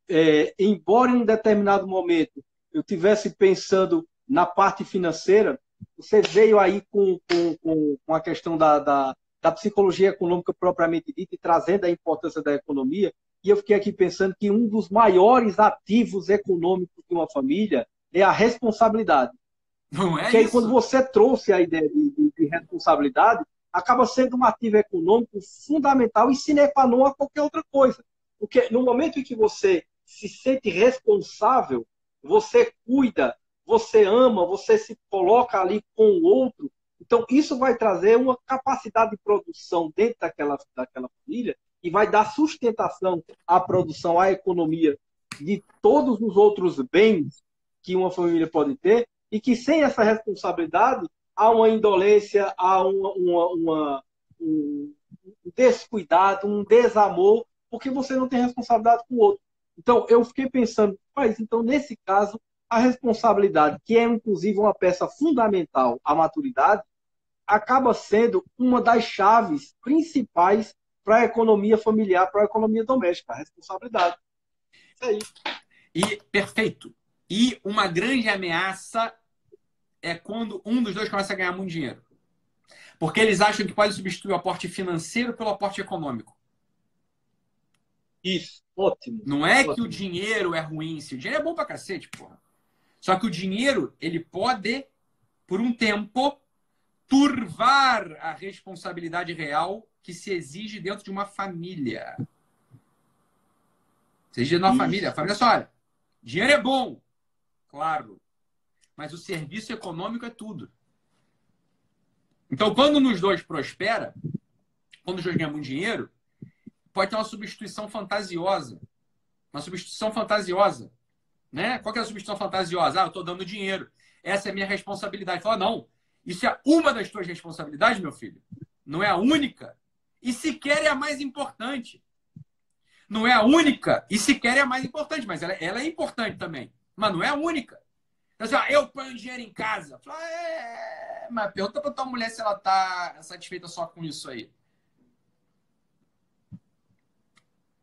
é, embora em um determinado momento eu tivesse pensando na parte financeira, você veio aí com, com, com a questão da, da, da psicologia econômica propriamente dita e trazendo a importância da economia. E eu fiquei aqui pensando que um dos maiores ativos econômicos de uma família é a responsabilidade. Não é Porque aí, quando você trouxe a ideia de, de, de, responsabilidade, acaba sendo um ativo econômico fundamental e sine qua non a qualquer outra coisa. Porque no momento em que você se sente responsável, você cuida, você ama, você se coloca ali com o outro. Então, isso vai trazer uma capacidade de produção dentro daquela, daquela família e vai dar sustentação à produção, à economia de todos os outros bens que uma família pode ter e que sem essa responsabilidade há uma indolência, há uma, uma, uma um descuidado, um desamor, porque você não tem responsabilidade com o outro. Então, eu fiquei pensando, mas então, nesse caso, a responsabilidade, que é inclusive uma peça fundamental à maturidade, acaba sendo uma das chaves principais para a economia familiar, para a economia doméstica, a responsabilidade. Isso aí. E perfeito. E uma grande ameaça é quando um dos dois começa a ganhar muito dinheiro. Porque eles acham que pode substituir o aporte financeiro pelo aporte econômico. Isso, ótimo. Não é ótimo. que o dinheiro é ruim, se o dinheiro é bom pra cacete, porra. Só que o dinheiro, ele pode, por um tempo, turvar a responsabilidade real que se exige dentro de uma família. Se exige dentro de uma família. A família só, olha, dinheiro é bom, claro. Mas o serviço econômico é tudo. Então, quando nos dois prospera, quando os dois ganham muito dinheiro, pode ter uma substituição fantasiosa. Uma substituição fantasiosa. Né? Qual é a substituição fantasiosa? Ah, eu estou dando dinheiro. Essa é minha responsabilidade. Fala, não. Isso é uma das tuas responsabilidades, meu filho. Não é a única. E sequer é a mais importante. Não é a única e sequer é a mais importante, mas ela, ela é importante também. Mas não é a única. Então, assim, ó, eu ponho dinheiro em casa. Fala, é... Mas pergunta pra tua mulher se ela tá satisfeita só com isso aí.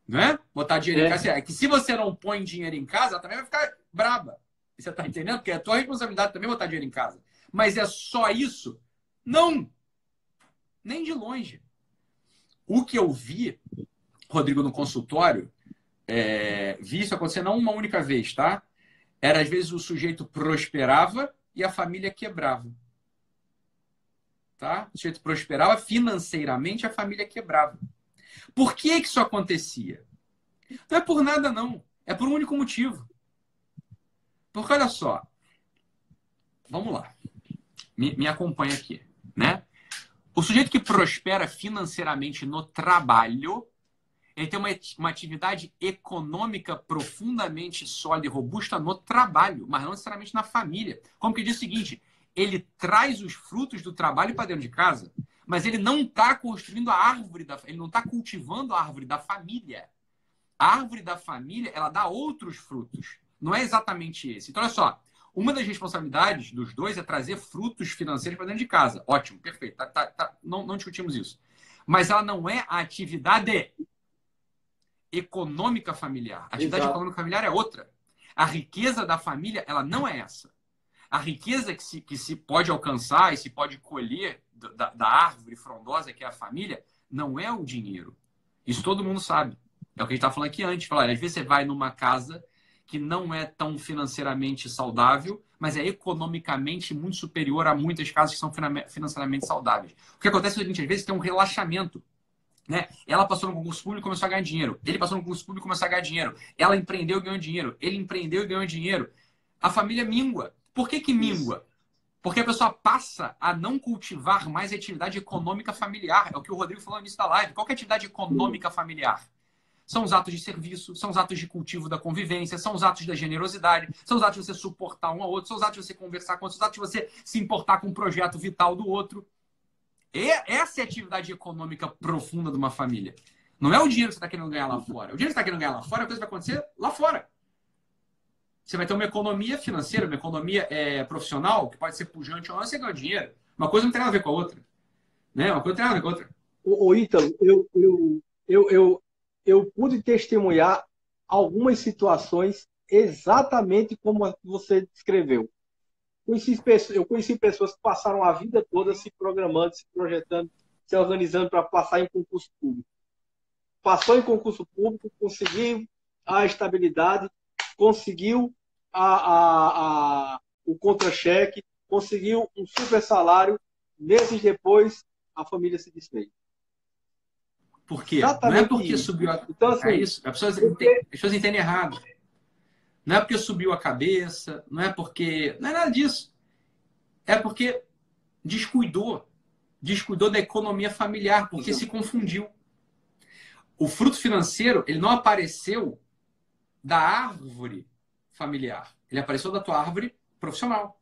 Não é? Botar dinheiro É. em casa. É que se você não põe dinheiro em casa, ela também vai ficar braba. Você tá entendendo? Porque é tua responsabilidade também botar dinheiro em casa. Mas é só isso? Não! Nem de longe. O que eu vi, Rodrigo, no consultório, é, vi isso acontecer não uma única vez, tá? Era às vezes o sujeito prosperava e a família quebrava. Tá? O sujeito prosperava financeiramente, a família quebrava. Por que, que isso acontecia? Não é por nada, não. É por um único motivo. Porque olha só. Vamos lá. Me, me acompanha aqui. Né? O sujeito que prospera financeiramente no trabalho, ele tem uma, uma atividade econômica profundamente sólida e robusta no trabalho, mas não necessariamente na família. Como que diz o seguinte: ele traz os frutos do trabalho para dentro de casa, mas ele não está construindo a árvore da, ele não está cultivando a árvore da família. A árvore da família, ela dá outros frutos. Não é exatamente esse. Então, olha só. Uma das responsabilidades dos dois é trazer frutos financeiros para dentro de casa. Ótimo, perfeito. Tá, tá, tá. Não, não discutimos isso. Mas ela não é a atividade econômica familiar. A atividade Exato. econômica familiar é outra. A riqueza da família, ela não é essa. A riqueza que se, que se pode alcançar e se pode colher da, da árvore frondosa que é a família, não é o dinheiro. Isso todo mundo sabe. É o que a gente estava falando aqui antes. Falar, às vezes você vai numa casa que não é tão financeiramente saudável, mas é economicamente muito superior a muitas casas que são financeiramente saudáveis. O que acontece é o seguinte, às vezes tem um relaxamento. Né? Ela passou no concurso público e começou a ganhar dinheiro. Ele passou no concurso público e começou a ganhar dinheiro. Ela empreendeu e ganhou dinheiro. Ele empreendeu e ganhou dinheiro. A família mingua. Por que, que mingua? Porque a pessoa passa a não cultivar mais a atividade econômica familiar. É o que o Rodrigo falou no início da live. Qual é a atividade econômica familiar? São os atos de serviço, são os atos de cultivo da convivência, são os atos da generosidade, são os atos de você suportar um ao outro, são os atos de você conversar com outros, são os atos de você se importar com o projeto vital do outro. E essa é a atividade econômica profunda de uma família. Não é o dinheiro que você está querendo ganhar lá fora. O dinheiro que você está querendo ganhar lá fora, a coisa vai acontecer lá fora. Você vai ter uma economia financeira, uma economia é, profissional, que pode ser pujante ou não, você ganha dinheiro. Uma coisa não tem nada a ver com a outra. Né? Uma coisa não tem nada a ver com a outra. Ô, ô Ítalo, eu, eu, eu, eu, eu pude testemunhar algumas situações exatamente como você descreveu. Eu conheci pessoas que passaram a vida toda se programando, se projetando, se organizando para passar em concurso público. Passou em concurso público, conseguiu a estabilidade, conseguiu a, a, a, o contra-cheque, conseguiu um super salário. Meses depois, a família se desfez. Por quê? Exatamente não é porque isso. subiu a... Então, assim, é isso. As pessoas, porque... entendem, as pessoas entendem errado. Não é porque subiu a cabeça, não é porque. Não é nada disso. É porque descuidou. Descuidou da economia familiar, porque se confundiu. O fruto financeiro, ele não apareceu da árvore familiar. Ele apareceu da tua árvore profissional.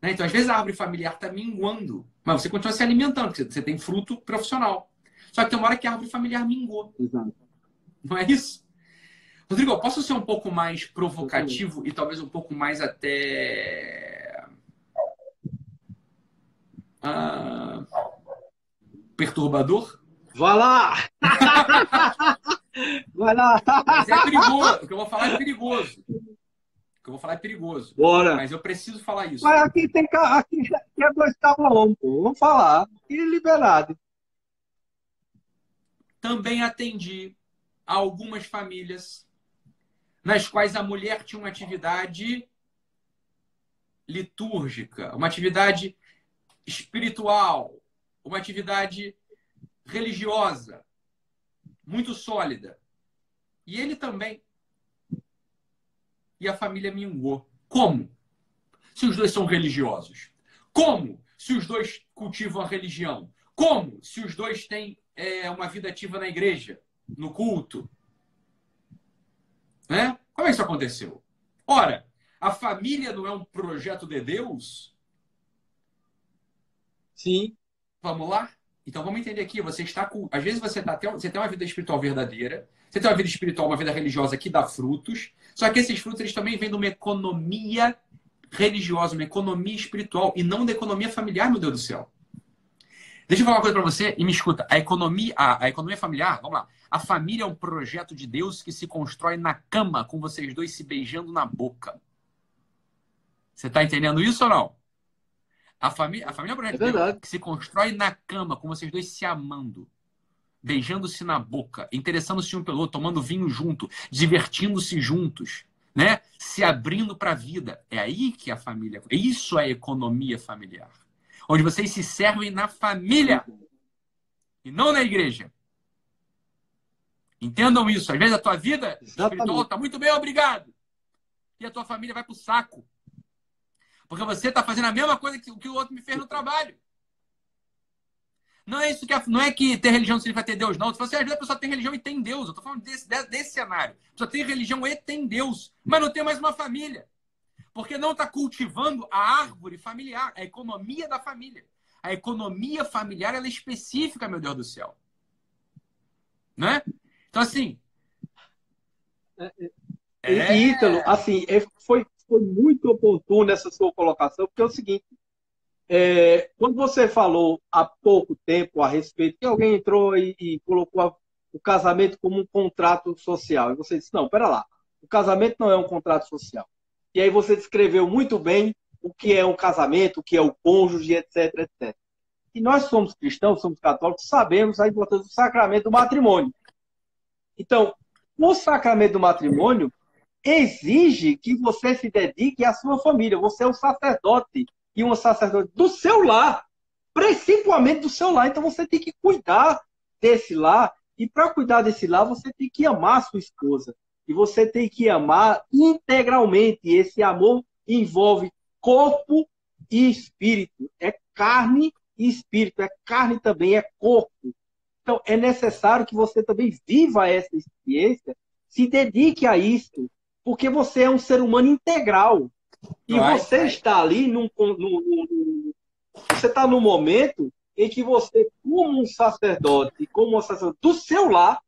Né? Então, às vezes, a árvore familiar está minguando, mas você continua se alimentando, porque você tem fruto profissional. Só que tem uma hora que a árvore familiar mingou. Exato. Não é isso? Rodrigo, eu posso ser um pouco mais provocativo e talvez um pouco mais até. Ah, perturbador? Vai lá! <laughs> Vai lá! Mas é perigoso. O que eu vou falar é perigoso. O que eu vou falar é perigoso. Bora! Mas eu preciso falar isso. Mas aqui tem aqui, aqui é dois cabelão, pô. Vamos falar. E liberado. Também atendi a algumas famílias nas quais a mulher tinha uma atividade litúrgica, uma atividade espiritual, uma atividade religiosa, muito sólida. E ele também. E a família mingou. Como? Se os dois são religiosos. Como? Se os dois cultivam a religião. Como? Se os dois têm é, uma vida ativa na igreja, no culto. Né? Como é que isso aconteceu? Ora, a família não é um projeto de Deus? Sim. Vamos lá? Então vamos entender aqui. Você está com. Às vezes você, tá, você tem uma vida espiritual verdadeira, você tem uma vida espiritual, uma vida religiosa que dá frutos, só que esses frutos eles também vêm de uma economia religiosa, uma economia espiritual, e não da economia familiar, meu Deus do céu. Deixa eu falar uma coisa para você e me escuta. A economia, a, a, economia familiar, vamos lá. A família é um projeto de Deus que se constrói na cama com vocês dois se beijando na boca. Você está entendendo isso ou não? A família, a família projeto é que se constrói na cama com vocês dois se amando. Beijando-se na boca, interessando-se um pelo outro, tomando vinho junto, divertindo-se juntos, né? Se abrindo para a vida. É aí que a família. Isso é economia familiar onde vocês se servem na família e não na igreja. Entendam isso. Às vezes a tua vida espiritual está muito bem, obrigado. E a tua família vai para o saco. Porque você está fazendo a mesma coisa que, que o outro me fez no trabalho. Não é isso que não é que ter religião significa ter Deus, não. Se você às vezes a pessoa tem religião e tem Deus, eu estou falando desse, desse cenário. A pessoa tem religião e tem Deus, mas não tem mais uma família. Porque não está cultivando a árvore familiar, a economia da família. A economia familiar ela é específica, meu Deus do céu. Né? Então, assim. É, é... é. Ítalo, assim, é, foi, foi muito oportuno essa sua colocação, porque é o seguinte: é, quando você falou há pouco tempo a respeito, que alguém entrou e, e colocou a, o casamento como um contrato social, e você disse: não, pera lá, o casamento não é um contrato social. E aí você descreveu muito bem o que é um casamento, o que é o cônjuge, etc, etc. E nós somos cristãos, somos católicos, sabemos a importância do sacramento do matrimônio. Então, o sacramento do matrimônio exige que você se dedique à sua família. Você é um sacerdote e uma sacerdote do seu lar, principalmente do seu lar. Então você tem que cuidar desse lar e para cuidar desse lar você tem que amar a sua esposa. E você tem que amar integralmente. Esse amor envolve corpo e espírito. É carne e espírito. É carne também, é corpo. Então, é necessário que você também viva essa experiência, se dedique a isso, porque você é um ser humano integral. E vai, você vai. está ali num, num, num, você está num momento em que você, como um sacerdote, como um sacerdote do seu lar,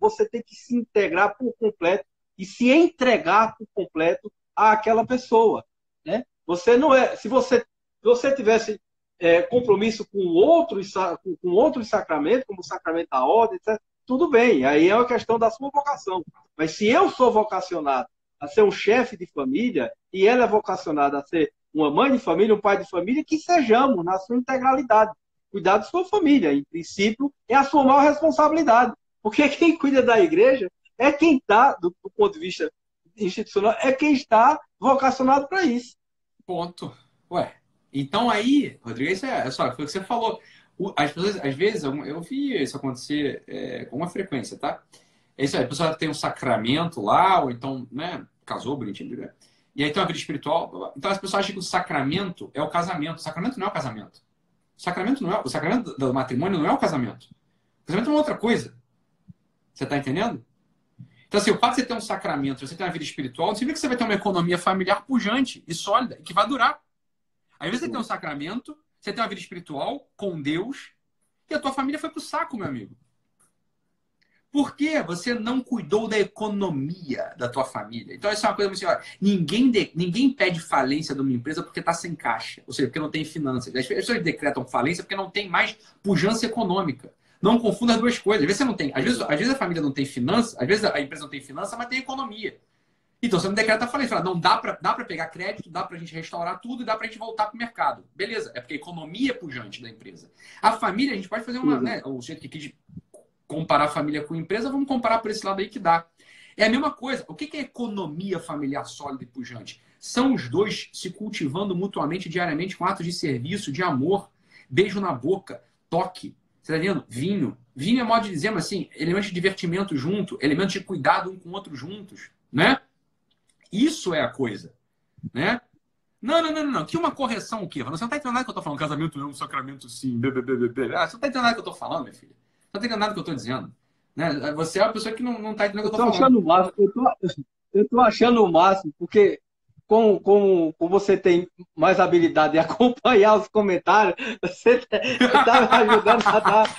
você tem que se integrar por completo e se entregar por completo àquela pessoa. Né? Você não é. Se você, se você tivesse é, compromisso com outros, com outros sacramentos, como o sacramento da ordem, etc., tudo bem, aí é uma questão da sua vocação. Mas se eu sou vocacionado a ser um chefe de família e ela é vocacionada a ser uma mãe de família, um pai de família, que sejamos na sua integralidade. Cuidar da sua família, em princípio, é a sua maior responsabilidade. Porque <laughs> quem cuida da igreja é quem está, do, do, ponto de vista institucional, é quem está vocacionado para isso. Ponto. Ué, então aí, Rodrigo, isso é, é só, o que você falou. As pessoas, às vezes, eu vi isso acontecer é, com uma frequência, tá? É isso aí, a pessoa tem um sacramento lá, ou então, né? casou, bonitinho, né? e aí tem uma vida espiritual. Então as pessoas acham que o sacramento é o casamento. O sacramento não é o casamento. O sacramento não é o sacramento do matrimônio não é o casamento. O casamento é uma outra coisa. Você está entendendo? Então, assim, o fato de você ter um sacramento, você ter uma vida espiritual, significa que você vai ter uma economia familiar pujante e sólida, que vai durar. Às vezes você tem um sacramento, você tem uma vida espiritual com Deus, e a tua família foi pro saco, meu amigo. Por que você não cuidou da economia da tua família? Então, essa é uma coisa muito assim, ninguém, ninguém pede falência de uma empresa porque está sem caixa, ou seja, porque não tem finanças. As pessoas decretam falência porque não tem mais pujança econômica. Não confunda as duas coisas. Às vezes você não tem, às vezes, às vezes a família não tem finança, às vezes a empresa não tem finança, mas tem economia. Então você não decreta falência. Fala, não dá para dá pegar crédito, dá para a gente restaurar tudo e dá para a gente voltar para o mercado. Beleza, é porque a economia é pujante da empresa. A família, a gente pode fazer uma. Uhum. Né, o jeito que quis comparar a família com a empresa, vamos comparar por esse lado aí que dá. É a mesma coisa. O que é economia familiar sólida e pujante? São os dois se cultivando mutuamente diariamente com atos de serviço, de amor, beijo na boca, toque. Você tá vendo? Vinho. Vinho é modo de dizer, mas assim, elementos de divertimento junto, elementos de cuidado um com o outro juntos, né? Isso é a coisa, né? Não, não, não, não, Que uma correção o quê? Você não tá entendendo nada que eu tô falando. Casamento não é um sacramento sim. Ah, você não tá entendendo nada que eu tô falando, minha filha. Você não tá entendendo nada que eu tô dizendo. Né? Você é uma pessoa que não, não tá entendendo o que eu tô, eu tô falando. Achando o máximo, eu, tô, eu tô achando o máximo, porque como, como, como você tem mais habilidade de <laughs> acompanhar os comentários, você está me ajudando a dar.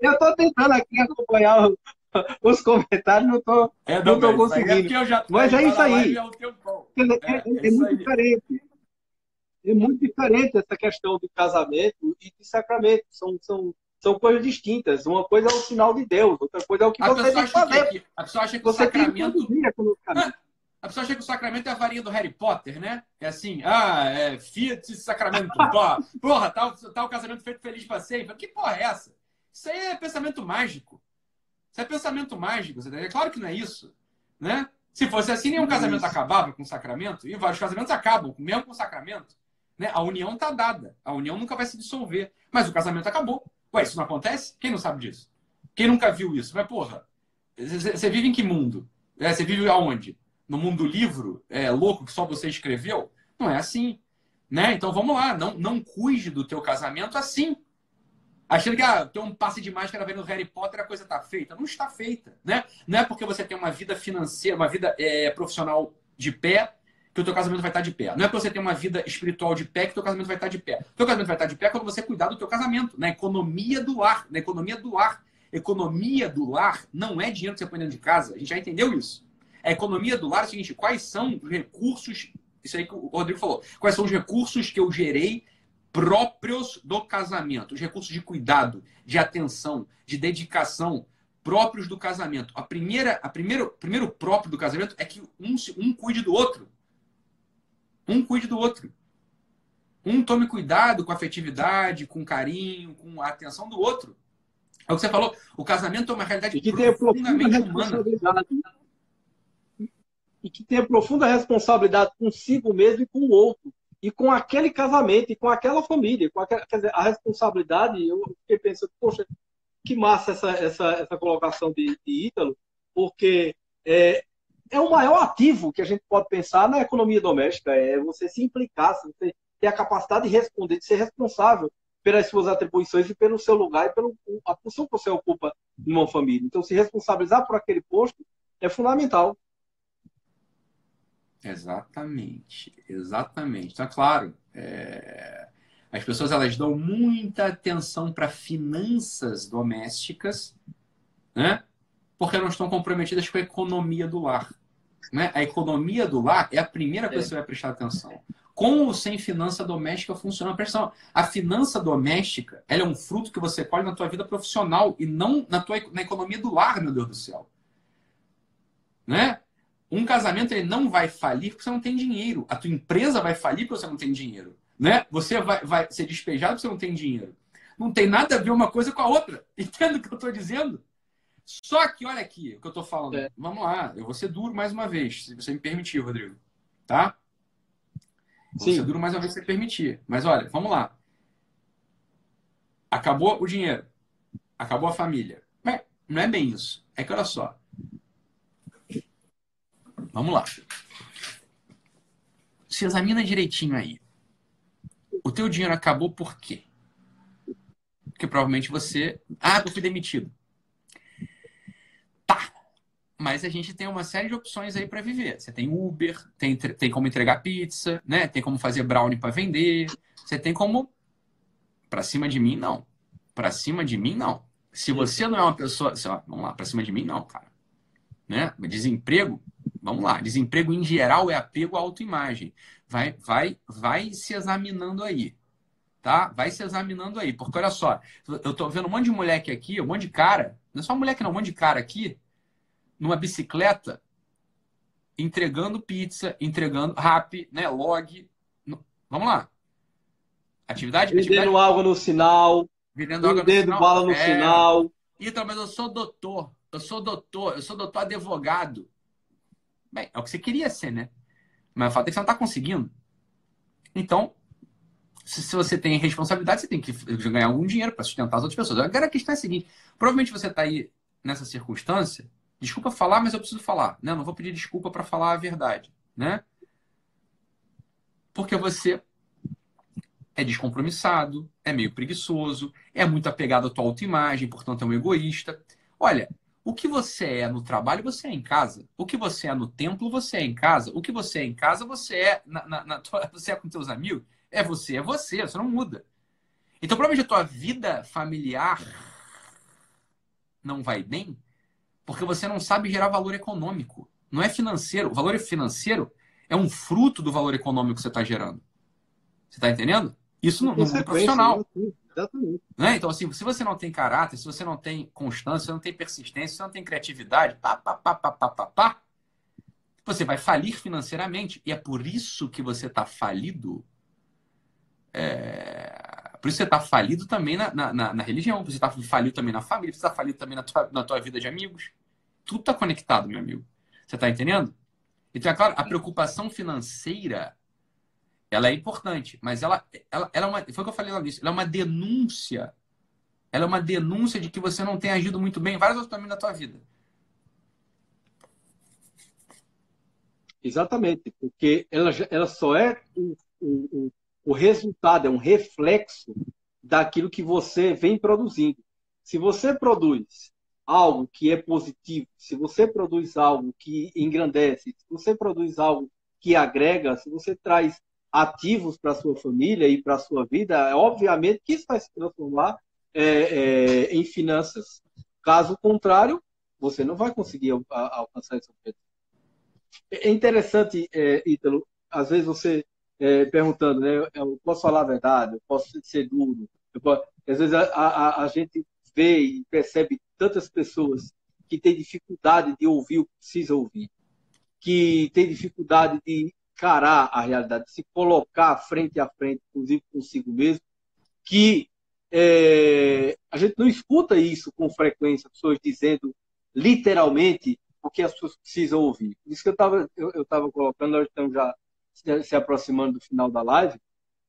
Eu estou tentando aqui acompanhar <laughs> os comentários, não estou é, não tô conseguindo. É já, Mas é isso aí. É, é, é, é muito diferente. É muito diferente essa questão do casamento e de sacramento. São, são, são coisas distintas. Uma coisa é o sinal de Deus, outra coisa é o que a você tem que fazer. Que, a pessoa acha que você o sacramento... a pessoa acha que o sacramento é a varinha do Harry Potter, né? É assim, ah, é Fiat Sacramento. <laughs> porra, tá, tá o casamento feito feliz para sempre. Que porra é essa? Isso aí é pensamento mágico. Isso é pensamento mágico. É claro que não é isso. Né? Se fosse assim, nenhum casamento acabava com o sacramento. E vários casamentos acabam, mesmo com o sacramento. Né? A união está dada. A união nunca vai se dissolver. Mas o casamento acabou. Ué, isso não acontece? Quem não sabe disso? Quem nunca viu isso? Mas, porra, você vive em que mundo? É, você vive aonde? no mundo do livro é, louco que só você escreveu. Não é assim. Né? Então vamos lá, não, não cuide do teu casamento assim. Achando que ah, tem um passe de máscara vendo Harry Potter a coisa está feita. Não está feita. Né? Não é porque você tem uma vida financeira, uma vida é, profissional de pé, que o teu casamento vai estar de pé. Não é porque você tem uma vida espiritual de pé que o teu casamento vai estar de pé. O teu casamento vai estar de pé quando você cuidar do teu casamento, na economia do lar, na economia do lar. Economia do lar não é dinheiro que você põe dentro de casa. A gente já entendeu isso. A economia do lar é o seguinte: quais são os recursos, isso aí que o Rodrigo falou, quais são os recursos que eu gerei próprios do casamento, os recursos de cuidado, de atenção, de dedicação próprios do casamento. A primeira, a primeiro, primeiro próprio do casamento é que um, um cuide do outro. Um cuide do outro. Um tome cuidado com afetividade, com carinho, com a atenção do outro. É o que você falou. O casamento é uma realidade profundamente humana e que tenha profunda responsabilidade consigo mesmo e com o outro, e com aquele casamento, e com aquela família. Com aquela, quer dizer, a responsabilidade, eu fiquei pensando, poxa, que massa essa, essa, essa colocação de, de Ítalo, porque é, é o maior ativo que a gente pode pensar na economia doméstica, é você se implicar, você ter a capacidade de responder, de ser responsável pelas suas atribuições e pelo seu lugar e pela função que você ocupa numa família. Então, se responsabilizar por aquele posto é fundamental. Exatamente, exatamente. Então, é claro, é... as pessoas elas dão muita atenção para finanças domésticas, né? Porque não estão comprometidas com a economia do lar. Né? A economia do lar é a primeira coisa é. que você vai prestar atenção. Com ou sem finança doméstica funciona a pressão. A finança doméstica ela é um fruto que você colhe na tua vida profissional e não na tua na economia do lar, meu Deus do céu. Né? Um casamento ele não vai falir porque você não tem dinheiro. A tua empresa vai falir porque você não tem dinheiro. Né? Você vai, vai ser despejado porque você não tem dinheiro. Não tem nada a ver uma coisa com a outra. <laughs> Entende o que eu estou dizendo? Só que, olha aqui o que eu estou falando. É. Vamos lá, eu vou ser duro mais uma vez, se você me permitir, Rodrigo. Tá? Vou Sim. ser duro mais uma vez se você permitir. Mas olha, vamos lá. Acabou o dinheiro. Acabou a família. Mas não é bem isso. É que olha só. Vamos lá. Se examina direitinho aí. O teu dinheiro acabou por quê? Porque provavelmente você. Ah, eu fui demitido. Tá. Mas a gente tem uma série de opções aí para viver. Você tem Uber, tem, tem como entregar pizza, né? Tem como fazer brownie para vender. Você tem como. Para cima de mim, não. Para cima de mim, não. Se você não é uma pessoa. Vamos lá, para cima de mim, não, cara. Né? Desemprego, vamos lá, desemprego em geral é apego à autoimagem. Vai, vai, vai se examinando aí. Tá? Vai se examinando aí. Porque olha só, eu tô vendo um monte de moleque aqui, um monte de cara, não é só moleque não, um monte de cara aqui, numa bicicleta, entregando pizza, entregando rap, né, log. Vamos lá. Atividade. Vendendo atividade... água no sinal. Vendendo água no sinal. bala no é... sinal. Então, mas eu sou doutor. Eu sou doutor. Eu sou doutor advogado. Bem, é o que você queria ser, né? Mas o fato é que você não está conseguindo. Então, se, você tem responsabilidade, você tem que ganhar algum dinheiro para sustentar as outras pessoas. Agora a questão é a seguinte: provavelmente você está aí nessa circunstância. Desculpa falar, mas eu preciso falar. Né? Não vou pedir desculpa para falar a verdade. Né? Porque você é descompromissado, é meio preguiçoso, é muito apegado à tua autoimagem, portanto é um egoísta. Olha, o que você é no trabalho, você é em casa. O que você é no templo, você é em casa. O que você é em casa, você é na, na, na tua, <laughs> você é com teus amigos. É você, é você, você não muda. Então, provavelmente a tua vida familiar não vai bem porque você não sabe gerar valor econômico. Não é financeiro. O valor financeiro é um fruto do valor econômico que você está gerando. Você está entendendo? Isso no, no profissional. Exatamente. Né? Então, assim, se você não tem caráter, se você não tem constância, se você não tem persistência, se você não tem criatividade, pá, pá, pá, pá, pá, pá, pá, você vai falir financeiramente. E é por isso que você está falido. É... Por isso você está falido também na, na, na religião, você está falido também na família, você está falido também na tua, na tua vida de amigos. Tudo está conectado, meu amigo. Você está entendendo? Então, é claro, a preocupação financeira ela é importante, mas ela, ela, ela é uma, foi o que eu falei lá nisso, ela é uma denúncia. Ela é uma denúncia de que você não tem agido muito bem em vários outros caminhos da tua vida. Exatamente, porque ela, ela só é o, o, o resultado, é um reflexo daquilo que você vem produzindo. Se você produz algo que é positivo, se você produz algo que engrandece, se você produz algo que agrega, se você traz ativos para sua família e para sua vida, é obviamente que isso vai se transformar é, é, em finanças. Caso contrário, você não vai conseguir alcançar esse objetivo. É interessante, é, Ítalo, às vezes você é, perguntando, né, eu posso falar a verdade, eu posso ser duro. Posso... Às vezes a, a, a gente vê e percebe tantas pessoas que têm dificuldade de ouvir o que precisa ouvir, que têm dificuldade de encarar a realidade, se colocar frente a frente, inclusive consigo mesmo, que é, a gente não escuta isso com frequência, pessoas dizendo literalmente o que as pessoas precisam ouvir. Isso que eu estava eu, eu colocando, nós estamos já se aproximando do final da live,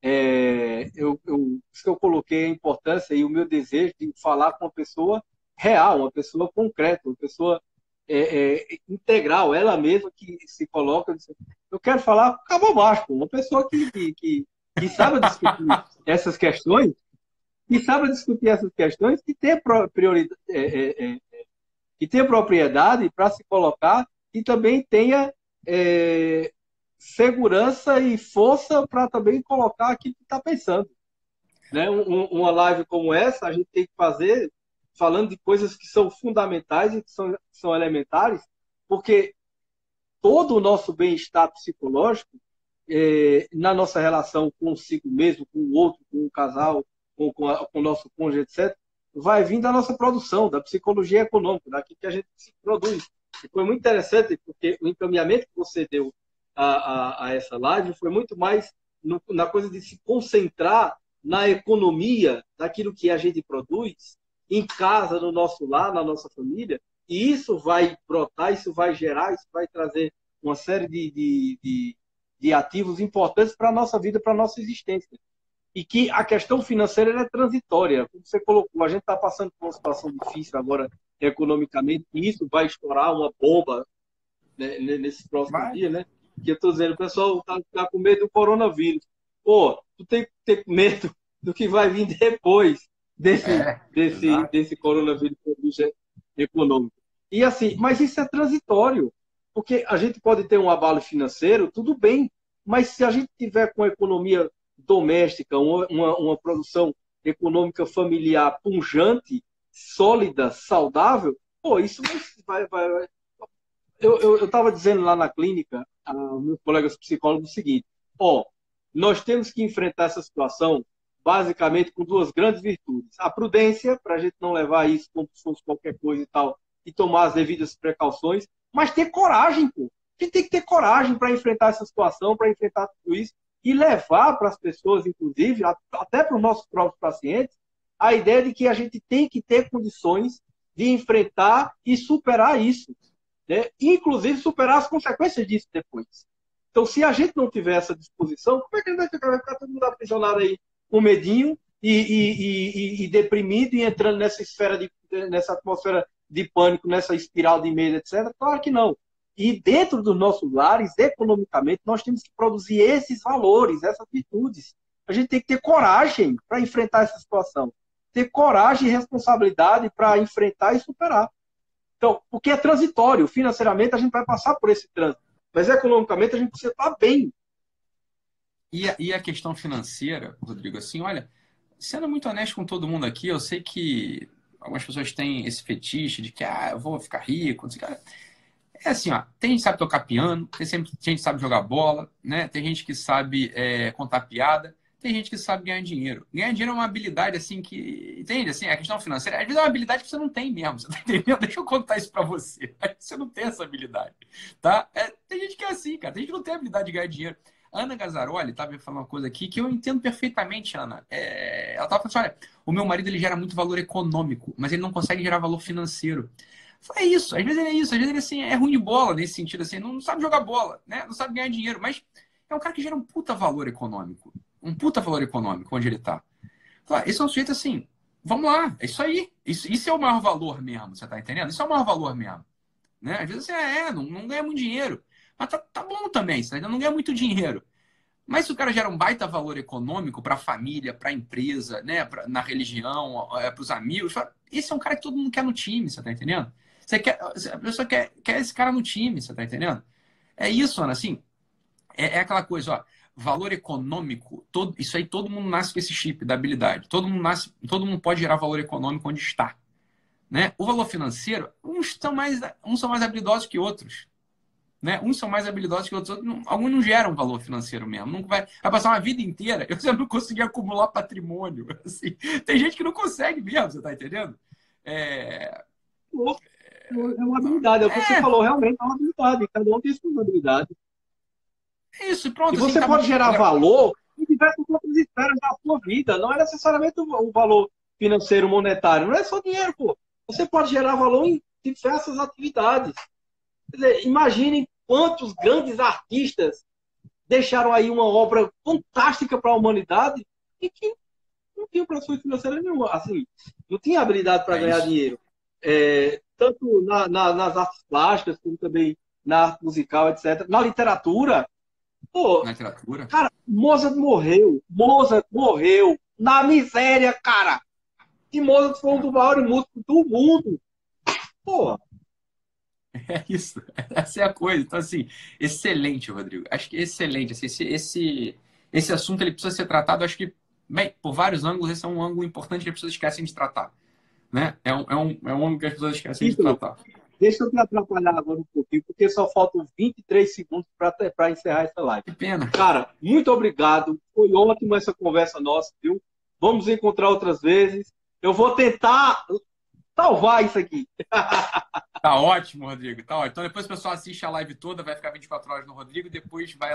é, eu, eu, isso que eu coloquei a importância e o meu desejo de falar com uma pessoa real, uma pessoa concreta, uma pessoa é, é, integral, ela mesma que se coloca. Eu quero falar com Cabo Baixo, uma pessoa que, que, que, que sabe discutir <laughs> essas questões, que sabe discutir essas questões, que tem prioridade, é, é, é, que tem propriedade para se colocar e também tenha é, segurança e força para também colocar aquilo que está pensando. Né? Um, uma live como essa, a gente tem que fazer falando de coisas que são fundamentais e que são, são elementares, porque todo o nosso bem-estar psicológico, é, na nossa relação consigo mesmo, com o outro, com o casal, com, com, a, com o nosso cônjuge, etc., vai vir da nossa produção, da psicologia econômica, daquilo que a gente produz. E foi muito interessante, porque o encaminhamento que você deu a, a, a essa live foi muito mais no, na coisa de se concentrar na economia daquilo que a gente produz em casa, no nosso lar, na nossa família, e isso vai brotar, isso vai gerar, isso vai trazer uma série de, de, de, de ativos importantes para a nossa vida, para a nossa existência. E que a questão financeira é transitória. Como você colocou, a gente está passando por uma situação difícil agora economicamente, e isso vai estourar uma bomba né, nesses próximos dias, né? Que eu tô dizendo, o pessoal tá, tá com medo do coronavírus. Pô, tu tem que ter medo do que vai vir depois desse, é, desse, desse coronavírus econômico. E assim, mas isso é transitório, porque a gente pode ter um abalo financeiro, tudo bem, mas se a gente tiver com a economia doméstica, uma, uma, produção econômica familiar punjante, sólida, saudável, pô, isso vai. vai, vai... Eu estava dizendo lá na clínica, aos meus colegas psicólogos, o seguinte: ó, nós temos que enfrentar essa situação basicamente com duas grandes virtudes. A prudência, para a gente não levar isso como se fosse qualquer coisa e tal, e tomar as devidas precauções, mas ter coragem, pô. A gente tem que ter coragem para enfrentar essa situação, para enfrentar tudo isso e levar para as pessoas, inclusive, até para os nossos próprios pacientes, a ideia de que a gente tem que ter condições de enfrentar e superar isso. Né? Inclusive superar as consequências disso depois. Então, se a gente não tiver essa disposição, como é que a gente vai ficar, vai ficar todo mundo aprisionado aí com medinho e, e, e, e, deprimido e entrando nessa esfera de, nessa atmosfera de pânico, nessa espiral de medo, etc. Claro que não. E dentro dos nossos lares, economicamente, nós temos que produzir esses valores, essas virtudes. A gente tem que ter coragem para enfrentar essa situação. Ter coragem e responsabilidade para enfrentar e superar. Então, porque é transitório. Financeiramente, a gente vai passar por esse trânsito. Mas economicamente, a gente precisa estar bem. E a, e a questão financeira, Rodrigo, assim, olha, sendo muito honesto com todo mundo aqui, eu sei que algumas pessoas têm esse fetiche de que ah, eu vou ficar rico, o que. É assim, ó, tem gente que sabe tocar piano, tem gente que sabe jogar bola, né? Tem gente que sabe é, contar piada, tem gente que sabe ganhar dinheiro. Ganhar dinheiro é uma habilidade, assim, que. Entende? Assim, a questão financeira, às vezes é uma habilidade que você não tem mesmo. Você tá entendendo? <laughs> Deixa eu contar isso pra você. Você não tem essa habilidade. Tá? É, tem gente que é assim, cara. Tem gente que não tem habilidade de ganhar dinheiro. Ana Gazzaroli estava falando uma coisa aqui que eu entendo perfeitamente, Ana. É, ela estava falando assim: olha, o meu marido ele gera muito valor econômico, mas ele não consegue gerar valor financeiro. É isso, às vezes ele é isso, às vezes ele assim, é ruim de bola nesse sentido, assim, não sabe jogar bola, né? não sabe ganhar dinheiro, mas é um cara que gera um puta valor econômico. Um puta valor econômico onde ele está. Esse é um sujeito assim, vamos lá, é isso aí. Isso, isso é o maior valor mesmo, você está entendendo? Isso é o maior valor mesmo. Né? Às vezes é, é, não, não ganha muito dinheiro. Mas tá, tá bom também, você ainda não ganha muito dinheiro. Mas se o cara gera um baita valor econômico para a família, para a empresa, né, pra, na religião, é, para os amigos, esse é um cara que todo mundo quer no time, você tá entendendo? Você quer, a pessoa quer, quer esse cara no time, você tá entendendo? É isso, Ana, assim, é, é aquela coisa, ó, valor econômico, todo, isso aí todo mundo nasce com esse chip da habilidade. Todo mundo nasce, todo mundo pode gerar valor econômico onde está. Né? O valor financeiro, uns são mais, uns são mais habilidosos que outros. Né? Uns são mais habilidosos que outros, outros alguns não geram valor financeiro mesmo. Não vai, vai passar uma vida inteira, <laughs> eu já não consegui acumular patrimônio. <laughs> Assim. Tem gente que não consegue mesmo, você está entendendo? É... É uma habilidade, é o que você é. falou, realmente é uma habilidade. Cada um tem sua habilidade. Isso, pronto. E você assim, pode gerar valor em diversas outras esferas da sua vida. Não é necessariamente o valor financeiro monetário. Não é só dinheiro, pô. Você pode gerar valor em diversas atividades. Dizer, imaginem quantos grandes artistas deixaram aí uma obra fantástica para a humanidade e que não tinham pressão financeira nenhuma. Assim, não tinha habilidade para é ganhar dinheiro. É, tanto na, na, nas artes plásticas, como também na arte musical, etc. Na literatura. Pô, na literatura? Cara, Mozart morreu. Mozart morreu na miséria, cara. E Mozart foi um dos maiores músicos do mundo. Pô, <laughs> É isso, essa é a coisa. Então, assim, excelente, Rodrigo. Acho que excelente. Assim, esse, esse, esse assunto ele precisa ser tratado, acho que, bem, por vários ângulos, esse é um ângulo importante que as pessoas esquecem de tratar. Né? É, um, é, um, é um ângulo que as pessoas esquecem de tratar. Deixa eu te atrapalhar agora um pouquinho, porque só faltam 23 segundos para encerrar essa live. Que pena. Cara, muito obrigado. Foi ótimo essa conversa nossa, viu? Vamos encontrar outras vezes. Eu vou tentar salvar isso aqui. <laughs> Tá ótimo, Rodrigo. Tá ótimo. Então depois o pessoal assiste a live toda, vai ficar 24 horas no Rodrigo, depois vai